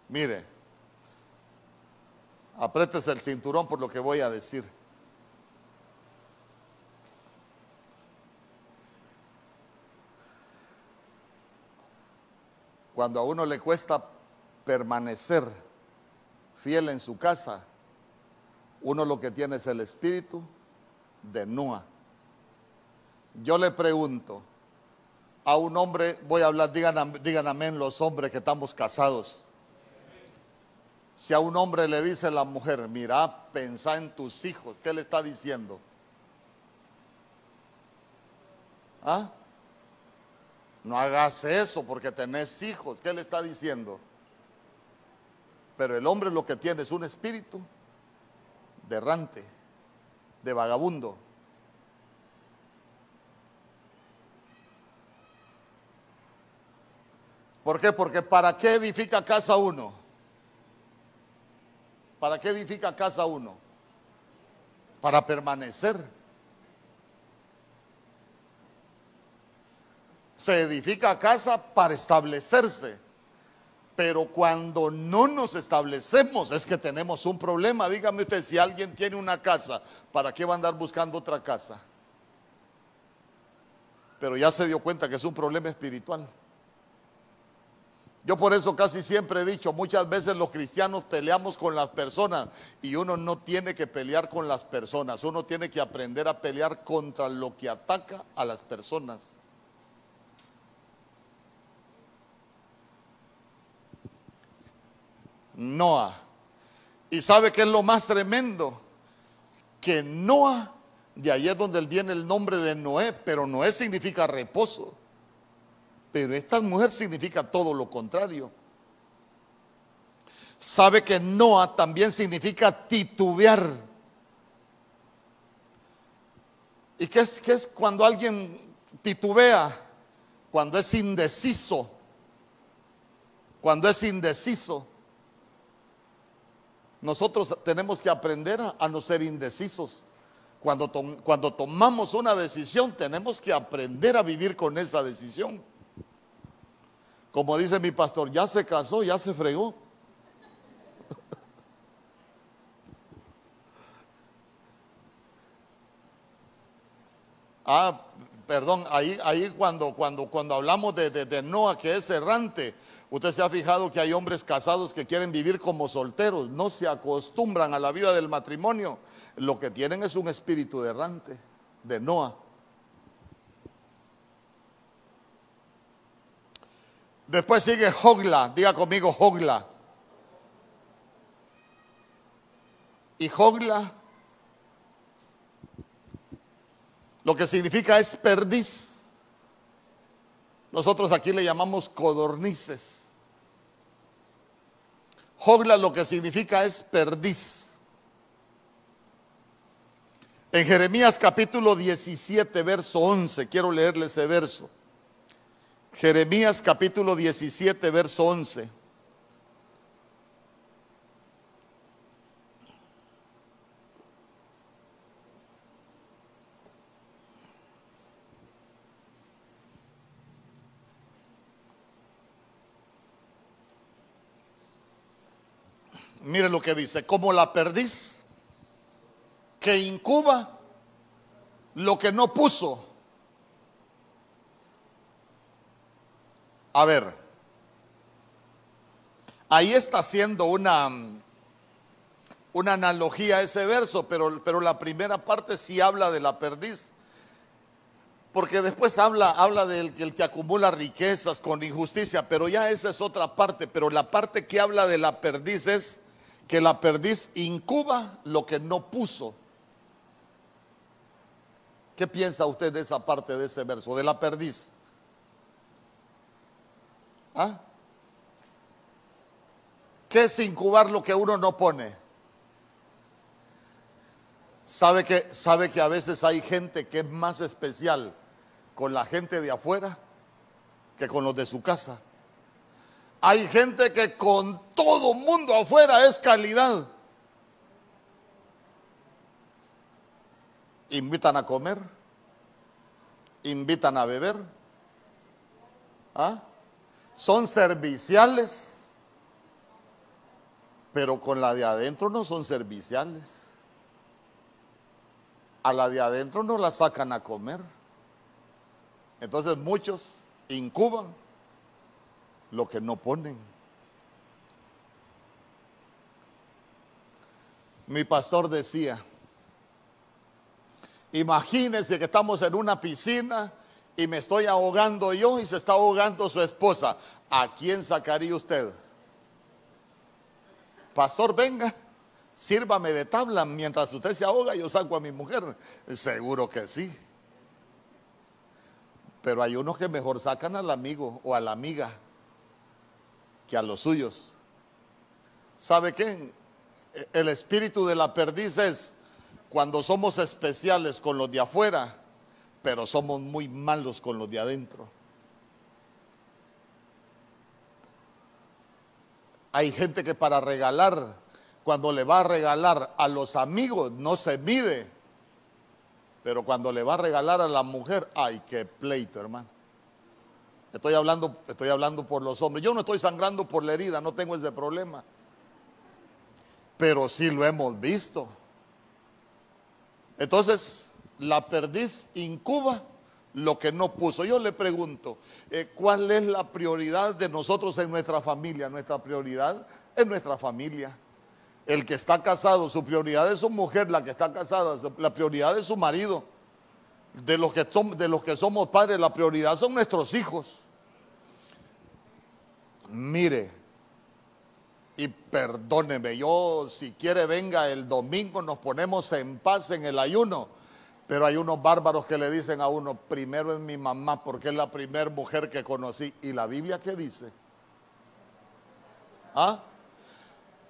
Mire, Apretes el cinturón por lo que voy a decir. Cuando a uno le cuesta permanecer fiel en su casa, uno lo que tiene es el espíritu de Noah. Yo le pregunto a un hombre, voy a hablar, digan, digan amén los hombres que estamos casados. Si a un hombre le dice la mujer, mira, pensa en tus hijos, ¿qué le está diciendo? ¿Ah? No hagas eso porque tenés hijos, ¿qué le está diciendo? Pero el hombre lo que tiene es un espíritu de errante, de vagabundo. ¿Por qué? Porque ¿para qué edifica casa uno? ¿Para qué edifica casa uno? Para permanecer. Se edifica casa para establecerse. Pero cuando no nos establecemos es que tenemos un problema. Dígame usted, si alguien tiene una casa, ¿para qué va a andar buscando otra casa? Pero ya se dio cuenta que es un problema espiritual. Yo por eso casi siempre he dicho, muchas veces los cristianos peleamos con las personas y uno no tiene que pelear con las personas, uno tiene que aprender a pelear contra lo que ataca a las personas. Noah. ¿Y sabe qué es lo más tremendo? Que Noah, de ahí es donde viene el nombre de Noé, pero Noé significa reposo. Pero esta mujer significa todo lo contrario. Sabe que Noah también significa titubear. ¿Y qué es, qué es cuando alguien titubea? Cuando es indeciso. Cuando es indeciso. Nosotros tenemos que aprender a, no ser indecisos. Cuando, cuando tomamos una decisión, tenemos que aprender a vivir con esa decisión. Como dice mi pastor, ya se casó, ya se fregó. ah, perdón, ahí, ahí cuando, cuando, cuando hablamos de, de, Noah que es errante, usted se ha fijado que hay hombres casados que quieren vivir como solteros, no se acostumbran a la vida del matrimonio, lo que tienen es un espíritu de errante, de Noah. Después sigue Hogla, diga conmigo Hogla. Y Hogla lo que significa es perdiz. Nosotros aquí le llamamos codornices. Hogla lo que significa es perdiz. En Jeremías capítulo 17, verso 11, quiero leerle ese verso. Jeremías capítulo 17, verso 11. Mire lo que dice, como la perdiz que incuba lo que no puso. A ver, ahí está haciendo una, una analogía a ese verso, pero, pero la primera parte sí habla de la perdiz. Porque después habla, habla del el que acumula riquezas con injusticia, pero ya esa es otra parte. Pero la parte que habla de la perdiz es que la perdiz incuba lo que no puso. ¿Qué piensa usted de esa parte de ese verso, de la perdiz? ¿Ah? ¿Qué es incubar lo que uno no pone? ¿Sabe que, sabe que a veces hay gente que es más especial con la gente de afuera que con los de su casa. Hay gente que con todo mundo afuera es calidad. Invitan a comer, invitan a beber. ¿Ah? Son serviciales, pero con la de adentro no son serviciales. A la de adentro no la sacan a comer. Entonces muchos incuban lo que no ponen. Mi pastor decía, imagínense que estamos en una piscina y me estoy ahogando yo y se está ahogando su esposa. ¿A quién sacaría usted? Pastor, venga, sírvame de tabla mientras usted se ahoga, yo saco a mi mujer. Seguro que sí. Pero hay unos que mejor sacan al amigo o a la amiga que a los suyos. ¿Sabe qué? El espíritu de la perdiz es cuando somos especiales con los de afuera, pero somos muy malos con los de adentro. Hay gente que para regalar, cuando le va a regalar a los amigos, no se mide. Pero cuando le va a regalar a la mujer, ay, qué pleito, hermano. Estoy hablando, estoy hablando por los hombres. Yo no estoy sangrando por la herida, no tengo ese problema. Pero sí lo hemos visto. Entonces, la perdiz incuba lo que no puso. Yo le pregunto, eh, ¿cuál es la prioridad de nosotros en nuestra familia? Nuestra prioridad es nuestra familia. El que está casado, su prioridad es su mujer, la que está casada, la prioridad es su marido. De los que, de los que somos padres, la prioridad son nuestros hijos mire, y perdóneme, yo si quiere venga el domingo, nos ponemos en paz en el ayuno. Pero hay unos bárbaros que le dicen a uno, primero es mi mamá porque es la primera mujer que conocí. ¿Y la Biblia qué dice? ¿Ah?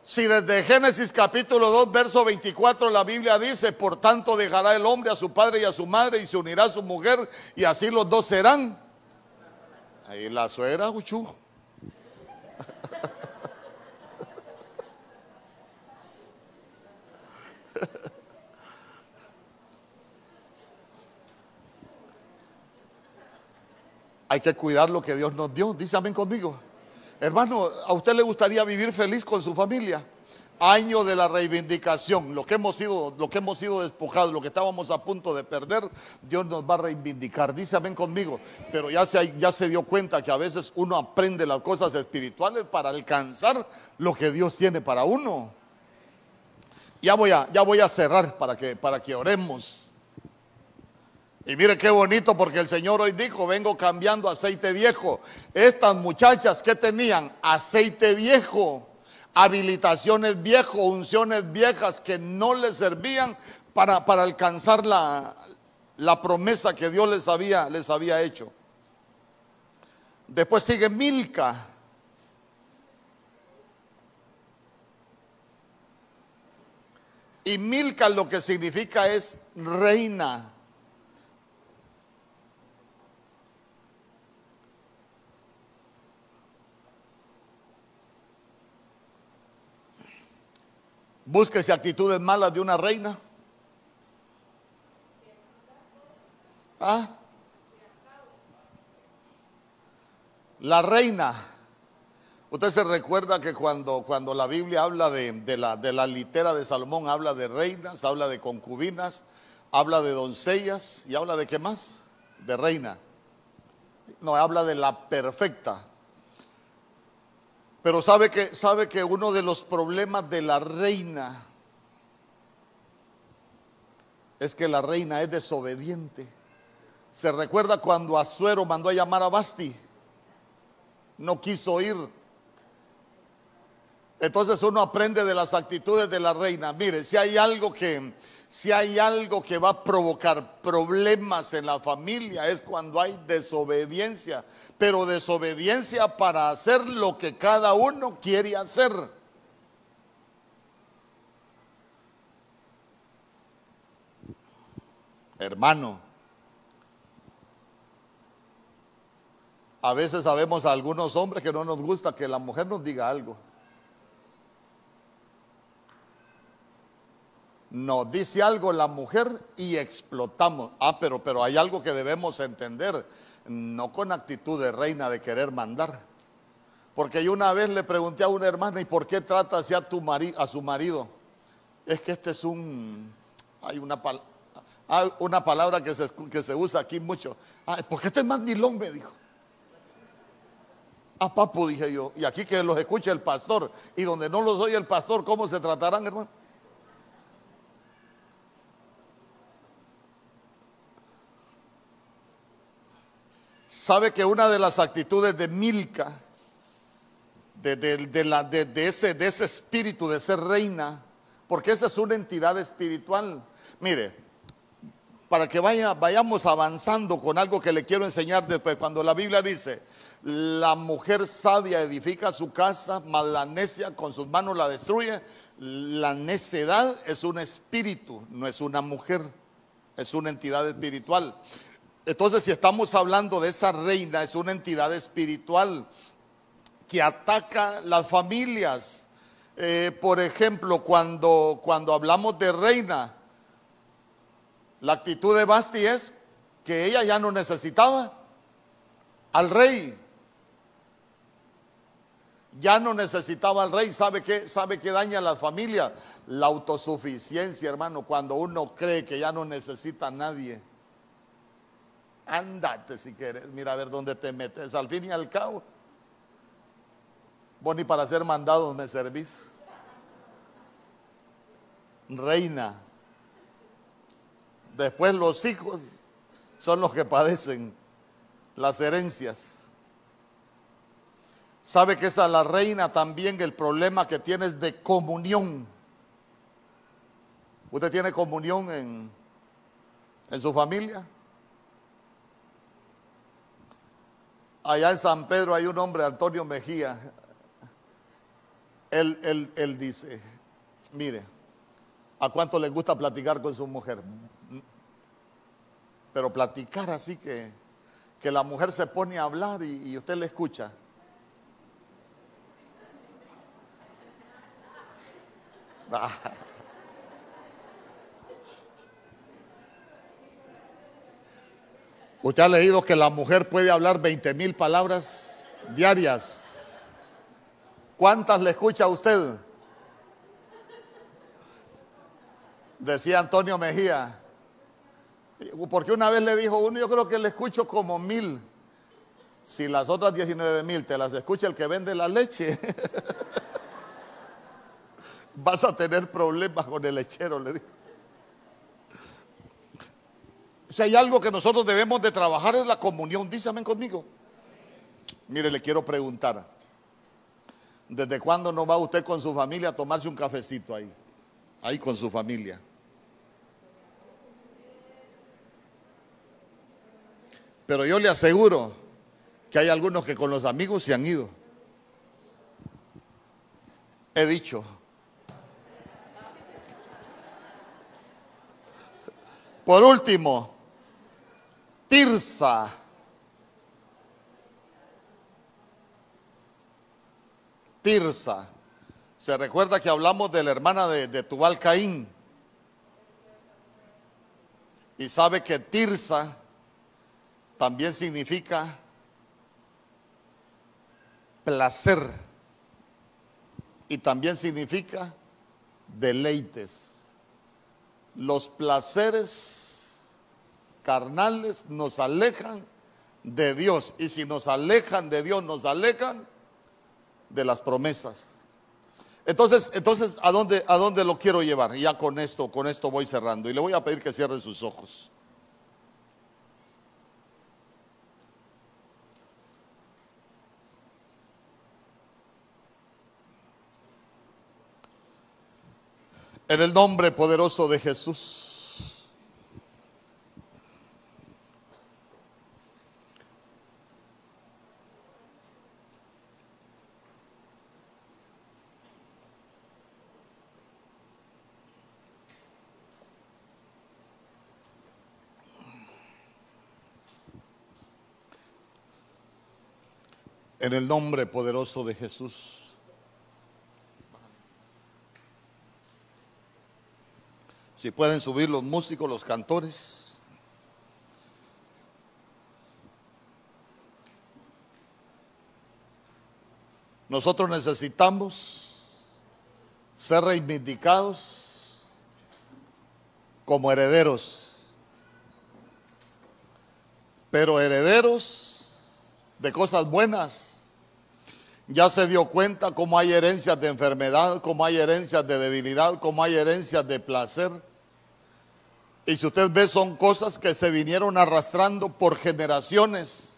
Si desde Génesis capítulo 2, verso 24, la Biblia dice, por tanto dejará el hombre a su padre y a su madre y se unirá a su mujer y así los dos serán. Ahí la suegra, uchú. Hay que cuidar lo que Dios nos dio. Amén conmigo. Hermano, ¿a usted le gustaría vivir feliz con su familia? año de la reivindicación, lo que hemos sido, lo que hemos sido despojados, lo que estábamos a punto de perder, Dios nos va a reivindicar. Dice amén conmigo, pero ya se, ya se dio cuenta que a veces uno aprende las cosas espirituales para alcanzar lo que Dios tiene para uno. Ya voy a, ya voy a cerrar para que, para que oremos. Y mire qué bonito porque el Señor hoy dijo, vengo cambiando aceite viejo. Estas muchachas que tenían aceite viejo habilitaciones viejas, unciones viejas que no les servían para, para alcanzar la, la, promesa que Dios les había, les había hecho. Después sigue Milca. Y Milca lo que significa es reina. Búsquese actitudes malas de una reina. ¿Ah? La reina. Usted se recuerda que cuando, cuando la Biblia habla de, de, la, de la litera de Salomón, habla de reinas, habla de concubinas, habla de doncellas y habla de qué más? De reina. No, habla de la perfecta. Pero sabe que, sabe que uno de los problemas de la reina es que la reina es desobediente. Se recuerda cuando Azuero mandó a llamar a Basti. No quiso ir. Entonces uno aprende de las actitudes de la reina. Mire, si hay algo que, si hay algo que va a provocar problemas en la familia es cuando hay desobediencia, pero desobediencia para hacer lo que cada uno quiere hacer. Hermano, a veces sabemos a algunos hombres que no nos gusta que la mujer nos diga algo. Nos dice algo la mujer y explotamos. Ah, pero, pero hay algo que debemos entender, no con actitud de reina de querer mandar. Porque yo una vez le pregunté a una hermana, ¿y por qué trata así a, su marido? Es que este es un, hay una, una palabra que se, que se usa aquí mucho. Ah, porque este es mandilón, me dijo. Ah, papu, dije yo. Y aquí que los escuche el pastor. Y donde no los oye el pastor, ¿cómo se tratarán, hermano? Sabe que una de las actitudes de ese, de ese espíritu de ser reina, porque esa es una entidad espiritual. Mire, para que vaya, vayamos avanzando con algo que le quiero enseñar después, cuando la Biblia dice, la mujer sabia edifica su casa, mas la necia con sus manos la destruye, la necedad es un espíritu, no es una mujer, es una entidad espiritual. Entonces, si estamos hablando de esa reina, es una entidad espiritual que ataca las familias. Eh, por ejemplo, cuando, cuando hablamos de reina, la actitud de Basti es que ella ya no necesitaba al rey. Ya no necesitaba al rey. ¿Sabe qué? ¿Sabe qué daña a las familias? La autosuficiencia, hermano, cuando uno cree que ya no necesita a nadie. Andate si quieres, mira a ver dónde te metes. Al fin y al cabo, vos ni para ser mandado me servís. Reina. Después los hijos son los que padecen las herencias. Sabe que esa la reina también el problema que tiene es de comunión. ¿Usted tiene comunión en, en su familia? Allá en San Pedro hay un hombre, Antonio Mejía. Él, él, dice, mire, ¿a cuánto le gusta platicar con su mujer? Pero platicar así que, que la mujer se pone a hablar y, y usted le escucha. Usted ha leído que la mujer puede hablar 20 mil palabras diarias. ¿Cuántas le escucha a usted? Decía Antonio Mejía, porque una vez le dijo uno, yo creo que le escucho como mil. Si las otras 19 mil te las escucha el que vende la leche, vas a tener problemas con el lechero, le dijo. Si hay algo que nosotros debemos de trabajar es la comunión, dísame conmigo. Mire, le quiero preguntar, ¿desde cuándo no va usted con su familia a tomarse un cafecito ahí? Ahí con su familia. Pero yo le aseguro que hay algunos que con los amigos se han ido. He dicho. Por último, Tirsa. Tirsa. Se recuerda que hablamos de la hermana de, Tubal Caín. Y sabe que Tirsa también significa placer y también significa deleites. Los placeres carnales nos alejan de Dios y si nos alejan de Dios nos alejan de las promesas. Entonces, entonces ¿a dónde a dónde lo quiero llevar? ya con esto, con esto voy cerrando y le voy a pedir que cierre sus ojos. En el nombre poderoso de Jesús. En el nombre poderoso de Jesús. Si pueden subir los músicos, los cantores. Nosotros necesitamos ser reivindicados como herederos, pero herederos de cosas buenas. Ya se dio cuenta cómo hay herencias de enfermedad, cómo hay herencias de debilidad, cómo hay herencias de placer. Y si usted ve, son cosas que se vinieron arrastrando por generaciones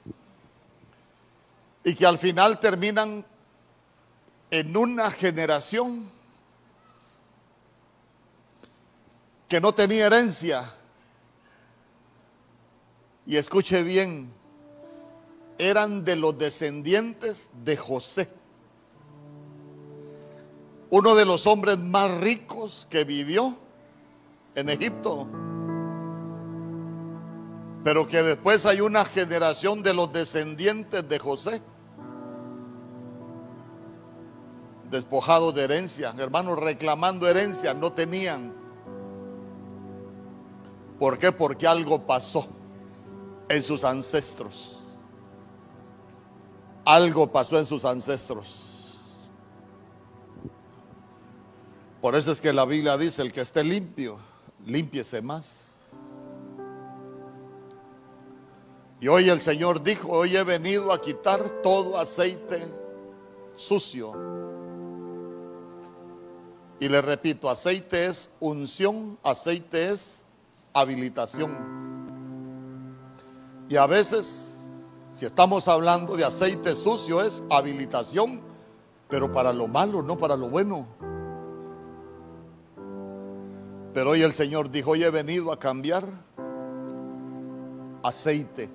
y que al final terminan en una generación que no tenía herencia. Y escuche bien, eran de los descendientes de José, uno de los hombres más ricos que vivió en Egipto pero que después hay una generación de los descendientes de José, despojados de herencia, hermanos reclamando herencia, no tenían. ¿Por qué? Porque algo pasó en sus ancestros. Algo pasó en sus ancestros. Por eso es que la Biblia dice, el que esté limpio, límpiese más. Y hoy el Señor dijo, hoy he venido a quitar todo aceite sucio. Y le repito, aceite es unción, aceite es habilitación. Y a veces, si estamos hablando de aceite sucio, es habilitación, pero para lo malo, no para lo bueno. Pero hoy el Señor dijo, hoy he venido a cambiar aceite.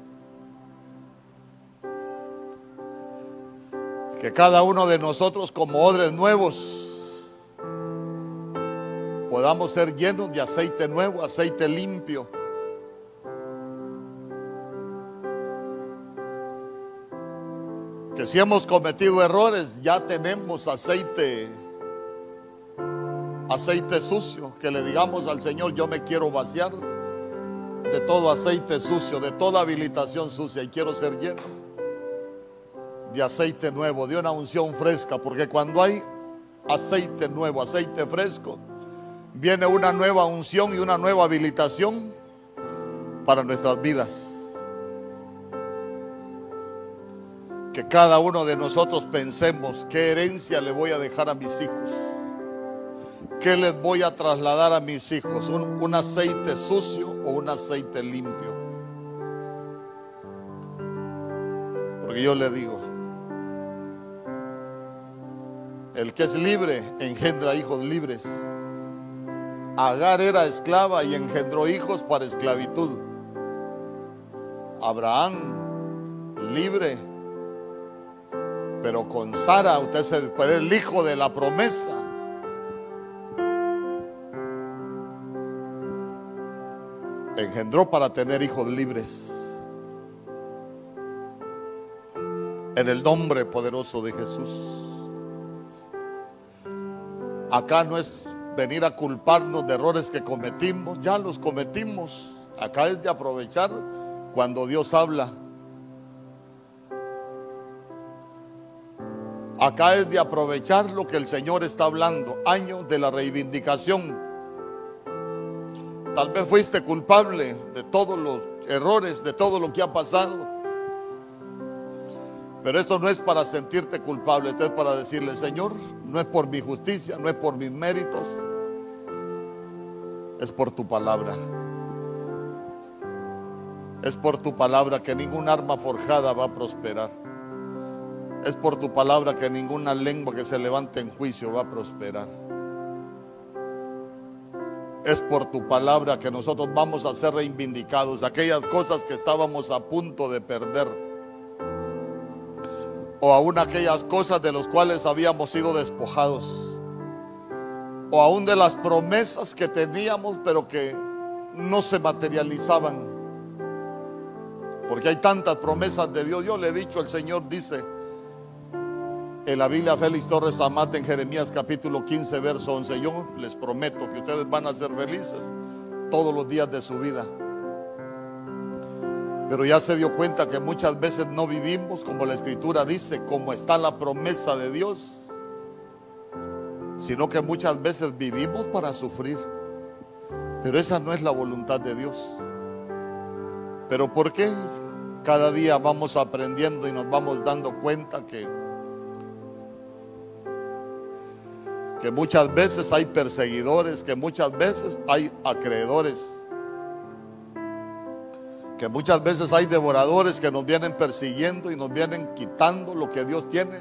Que cada uno de nosotros como odres nuevos podamos ser llenos de aceite nuevo, aceite limpio. Que si hemos cometido errores, ya tenemos aceite, aceite sucio, que le digamos al Señor, yo me quiero vaciar de todo aceite sucio, de toda habilitación sucia y quiero ser lleno de aceite nuevo, de una unción fresca, porque cuando hay aceite nuevo, aceite fresco, viene una nueva unción y una nueva habilitación para nuestras vidas. Que cada uno de nosotros pensemos qué herencia le voy a dejar a mis hijos. ¿Qué les voy a trasladar a mis hijos? ¿Un, un aceite sucio o un aceite limpio? Porque yo le digo, el que es libre engendra hijos libres. Agar era esclava y engendró hijos para esclavitud. Abraham, libre, pero con Sara, usted es el hijo de la promesa. Engendró para tener hijos libres. En el nombre poderoso de Jesús. Acá no es venir a culparnos de errores que cometimos, ya los cometimos. Acá es de aprovechar cuando Dios habla. Acá es de aprovechar lo que el Señor está hablando, año de la reivindicación. Tal vez fuiste culpable de todos los errores, de todo lo que ha pasado. Pero esto no es para sentirte culpable, esto es para decirle, Señor, no es por mi justicia, no es por mis méritos, es por tu palabra. Es por tu palabra que ningún arma forjada va a prosperar. Es por tu palabra que ninguna lengua que se levante en juicio va a prosperar. Es por tu palabra que nosotros vamos a ser reivindicados. Aquellas cosas que estábamos a punto de perder o aún aquellas cosas de las cuales habíamos sido despojados, o aún de las promesas que teníamos pero que no se materializaban. Porque hay tantas promesas de Dios. Yo le he dicho, el Señor dice en la Biblia Félix Torres Amate en Jeremías capítulo 15, verso 11, yo les prometo que ustedes van a ser felices todos los días de su vida. Pero ya se dio cuenta que muchas veces no vivimos como la escritura dice, como está la promesa de Dios, sino que muchas veces vivimos para sufrir. Pero esa no es la voluntad de Dios. Pero ¿por qué cada día vamos aprendiendo y nos vamos dando cuenta que que muchas veces hay perseguidores, que muchas veces hay acreedores? que muchas veces hay devoradores que nos vienen persiguiendo y nos vienen quitando lo que Dios tiene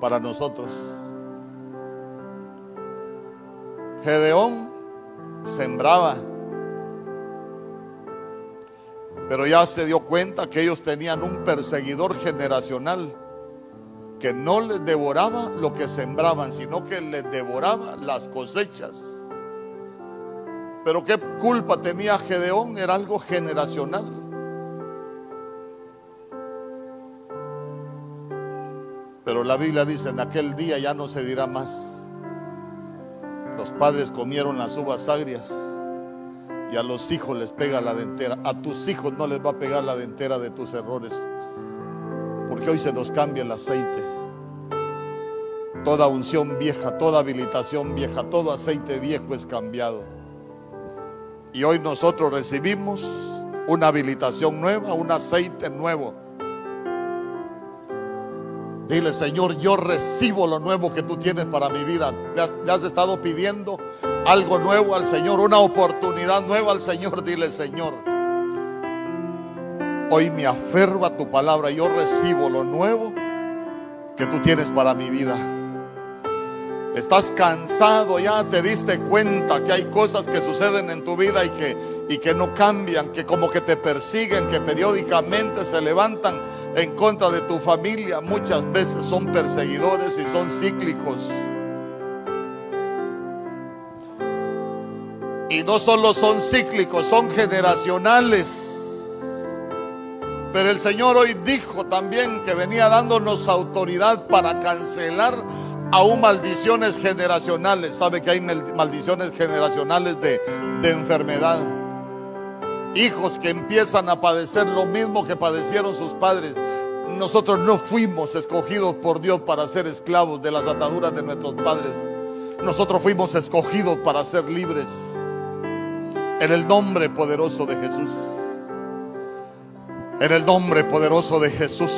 para nosotros. Gedeón sembraba, pero ya se dio cuenta que ellos tenían un perseguidor generacional que no les devoraba lo que sembraban, sino que les devoraba las cosechas. Pero qué culpa tenía Gedeón, era algo generacional. Pero la Biblia dice, en aquel día ya no se dirá más. Los padres comieron las uvas agrias y a los hijos les pega la dentera. A tus hijos no les va a pegar la dentera de tus errores. Porque hoy se nos cambia el aceite. Toda unción vieja, toda habilitación vieja, todo aceite viejo es cambiado. Y hoy nosotros recibimos una habilitación nueva, un aceite nuevo Dile, Señor, yo recibo lo nuevo que tú tienes para mi vida. Le has, estado pidiendo algo nuevo al Señor, una oportunidad nueva al Señor. Dile, Señor, hoy me aferro a tu palabra. Yo recibo lo nuevo que tú tienes para mi vida. Estás cansado, ya te diste cuenta que hay cosas que suceden en tu vida y que, y que no cambian, que como que te persiguen, que periódicamente se levantan en contra de tu familia. Muchas veces son perseguidores y son cíclicos. Y no solo son cíclicos, son generacionales. Pero el Señor hoy dijo también que venía dándonos autoridad para cancelar aún maldiciones generacionales. Sabe que hay maldiciones generacionales de, de enfermedad. Hijos que empiezan a padecer lo mismo que padecieron sus padres. Nosotros no fuimos escogidos por Dios para ser esclavos de las ataduras de nuestros padres. nosotros fuimos escogidos para ser libres. En el nombre poderoso de Jesús. En el nombre poderoso de Jesús.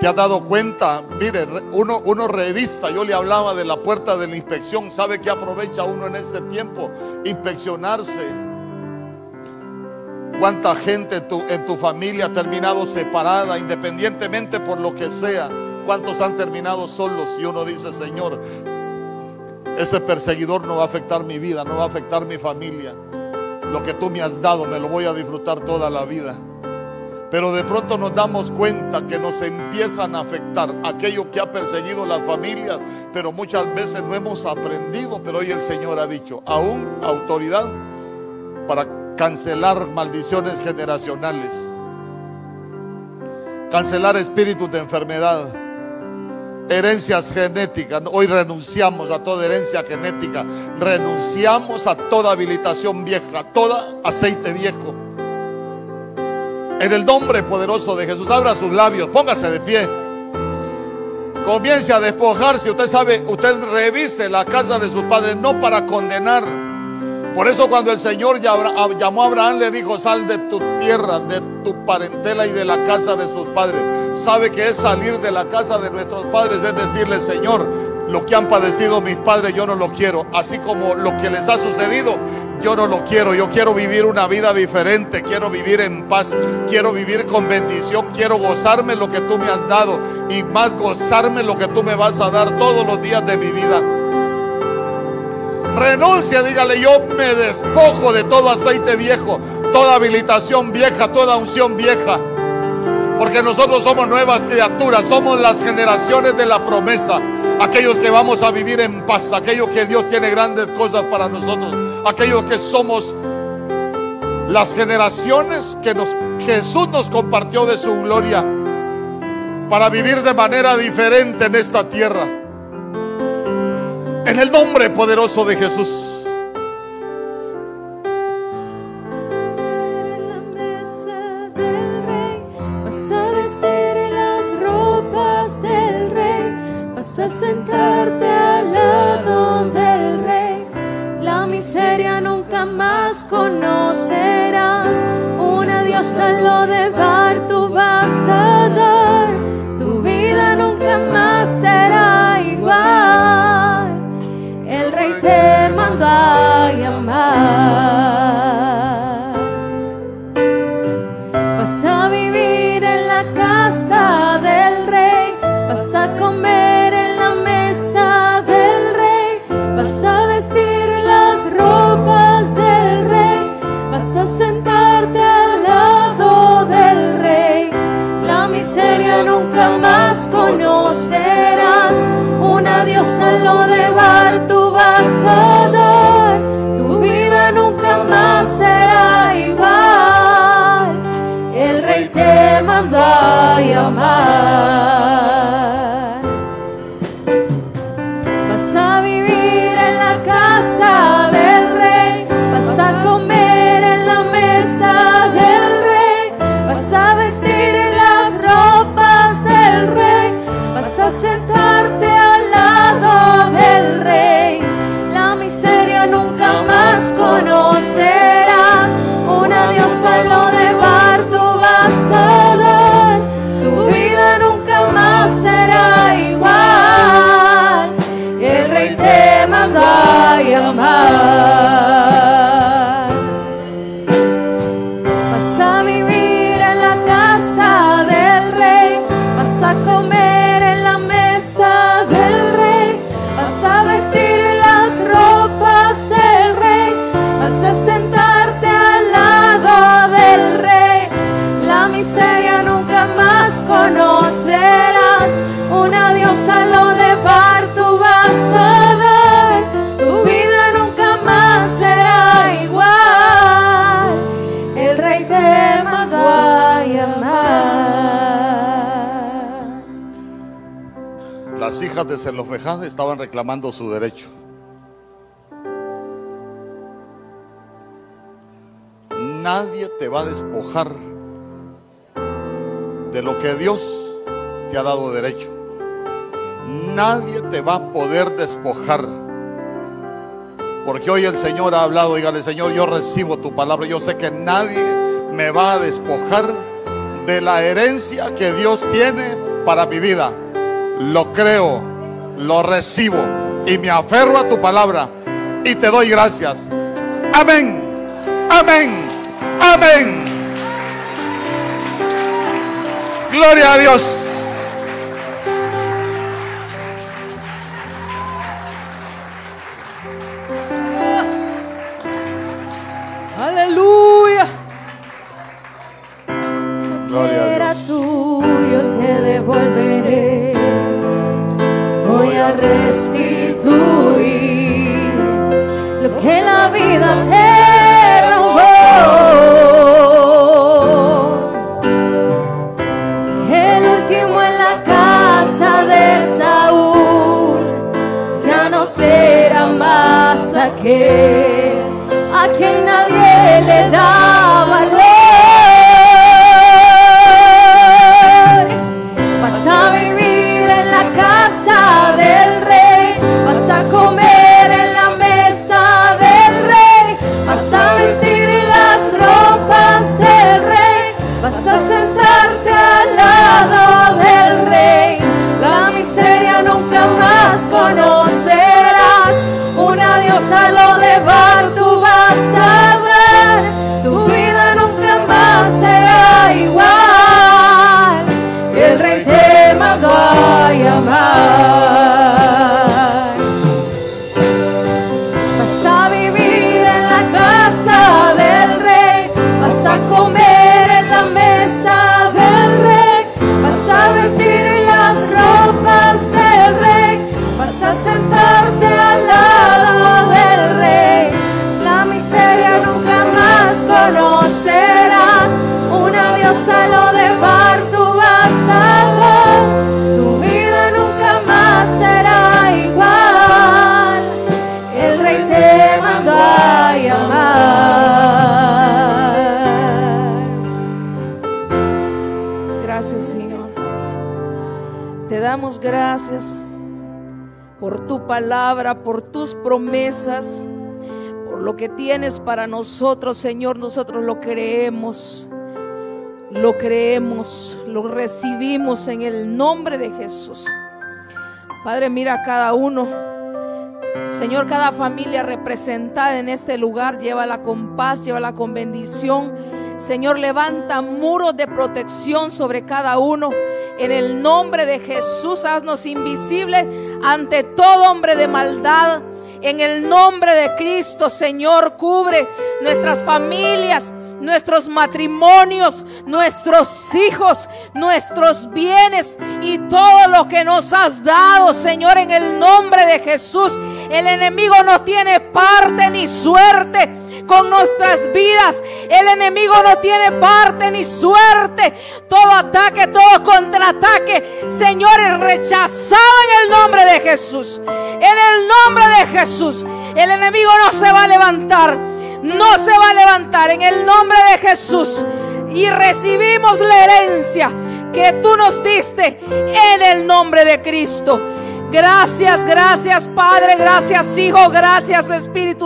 ¿Te has dado cuenta? Mire, uno, uno revisa, yo le hablaba de la puerta de la inspección. ¿Sabe que aprovecha uno en este tiempo? Inspeccionarse. ¿Cuánta gente en tu familia ha terminado separada, independientemente por lo que sea? ¿Cuántos han terminado solos? Y uno dice, Señor, ese perseguidor no va a afectar mi vida, no va a afectar mi familia. Lo que tú me has dado me lo voy a disfrutar toda la vida. Pero de pronto nos damos cuenta que nos empiezan a afectar aquello que ha perseguido las familias, pero muchas veces no hemos aprendido, pero hoy el Señor ha dicho, aún autoridad para cancelar maldiciones generacionales, cancelar espíritus de enfermedad herencias genéticas. Hoy renunciamos a toda herencia genética. Renunciamos a toda habilitación vieja, a todo aceite viejo. En el nombre poderoso de Jesús, abra sus labios, póngase de pie. Comience a despojarse. Usted sabe, usted revise la casa de sus padres, no para condenar. Por eso cuando el Señor llamó a Abraham, le dijo, sal de tu tierra, de tu parentela y de la casa de sus padres. Sabe que es salir de la casa de nuestros padres, es decirle, Señor, lo que han padecido mis padres yo no lo quiero. Así como lo que les ha sucedido, yo no lo quiero. Yo quiero vivir una vida diferente, quiero vivir en paz, quiero vivir con bendición, quiero gozarme lo que tú me has dado y más gozarme lo que tú me vas a dar todos los días de mi vida. Renuncia, dígale, yo me despojo de todo aceite viejo, toda habilitación vieja, toda unción vieja. Porque nosotros somos nuevas criaturas, somos las generaciones de la promesa, aquellos que vamos a vivir en paz, aquellos que Dios tiene grandes cosas para nosotros, aquellos que somos las generaciones que Jesús nos compartió de su gloria para vivir de manera diferente en esta tierra. En el nombre poderoso de Jesús. Estaban reclamando su derecho. Nadie te va a despojar de lo que Dios te ha dado derecho. nadie te va a poder despojar. Porque hoy el Señor ha hablado, dígale Señor, yo recibo tu palabra, yo sé que nadie me va a despojar de la herencia que Dios tiene para mi vida. Lo creo, lo recibo y me aferro a tu palabra y te doy gracias. Amén, amén, amén. Gloria a Dios. Gracias por tu palabra, por tus promesas, por lo que tienes para nosotros, Señor. Nosotros lo creemos, lo creemos, lo recibimos en el nombre de Jesús. Padre, mira a cada uno. Señor, cada familia representada en este lugar, llévala con paz, llévala con bendición. Señor, levanta muros de protección sobre cada uno. En el nombre de Jesús, haznos invisibles ante todo hombre de maldad. En el nombre de Cristo, Señor, cubre nuestras familias, nuestros matrimonios, nuestros hijos, nuestros bienes y todo lo que nos has dado, Señor, en el nombre de Jesús. El enemigo no tiene parte ni suerte con nuestras vidas. El enemigo no tiene parte ni suerte. Todo ataque, todo contraataque, Señor, es rechazado en el nombre de Jesús. En el nombre de Jesús, el enemigo no se va a levantar. No se va a levantar en el nombre de Jesús. Y recibimos la herencia que tú nos diste en el nombre de Cristo. Gracias, gracias Padre, gracias Hijo, gracias Espíritu.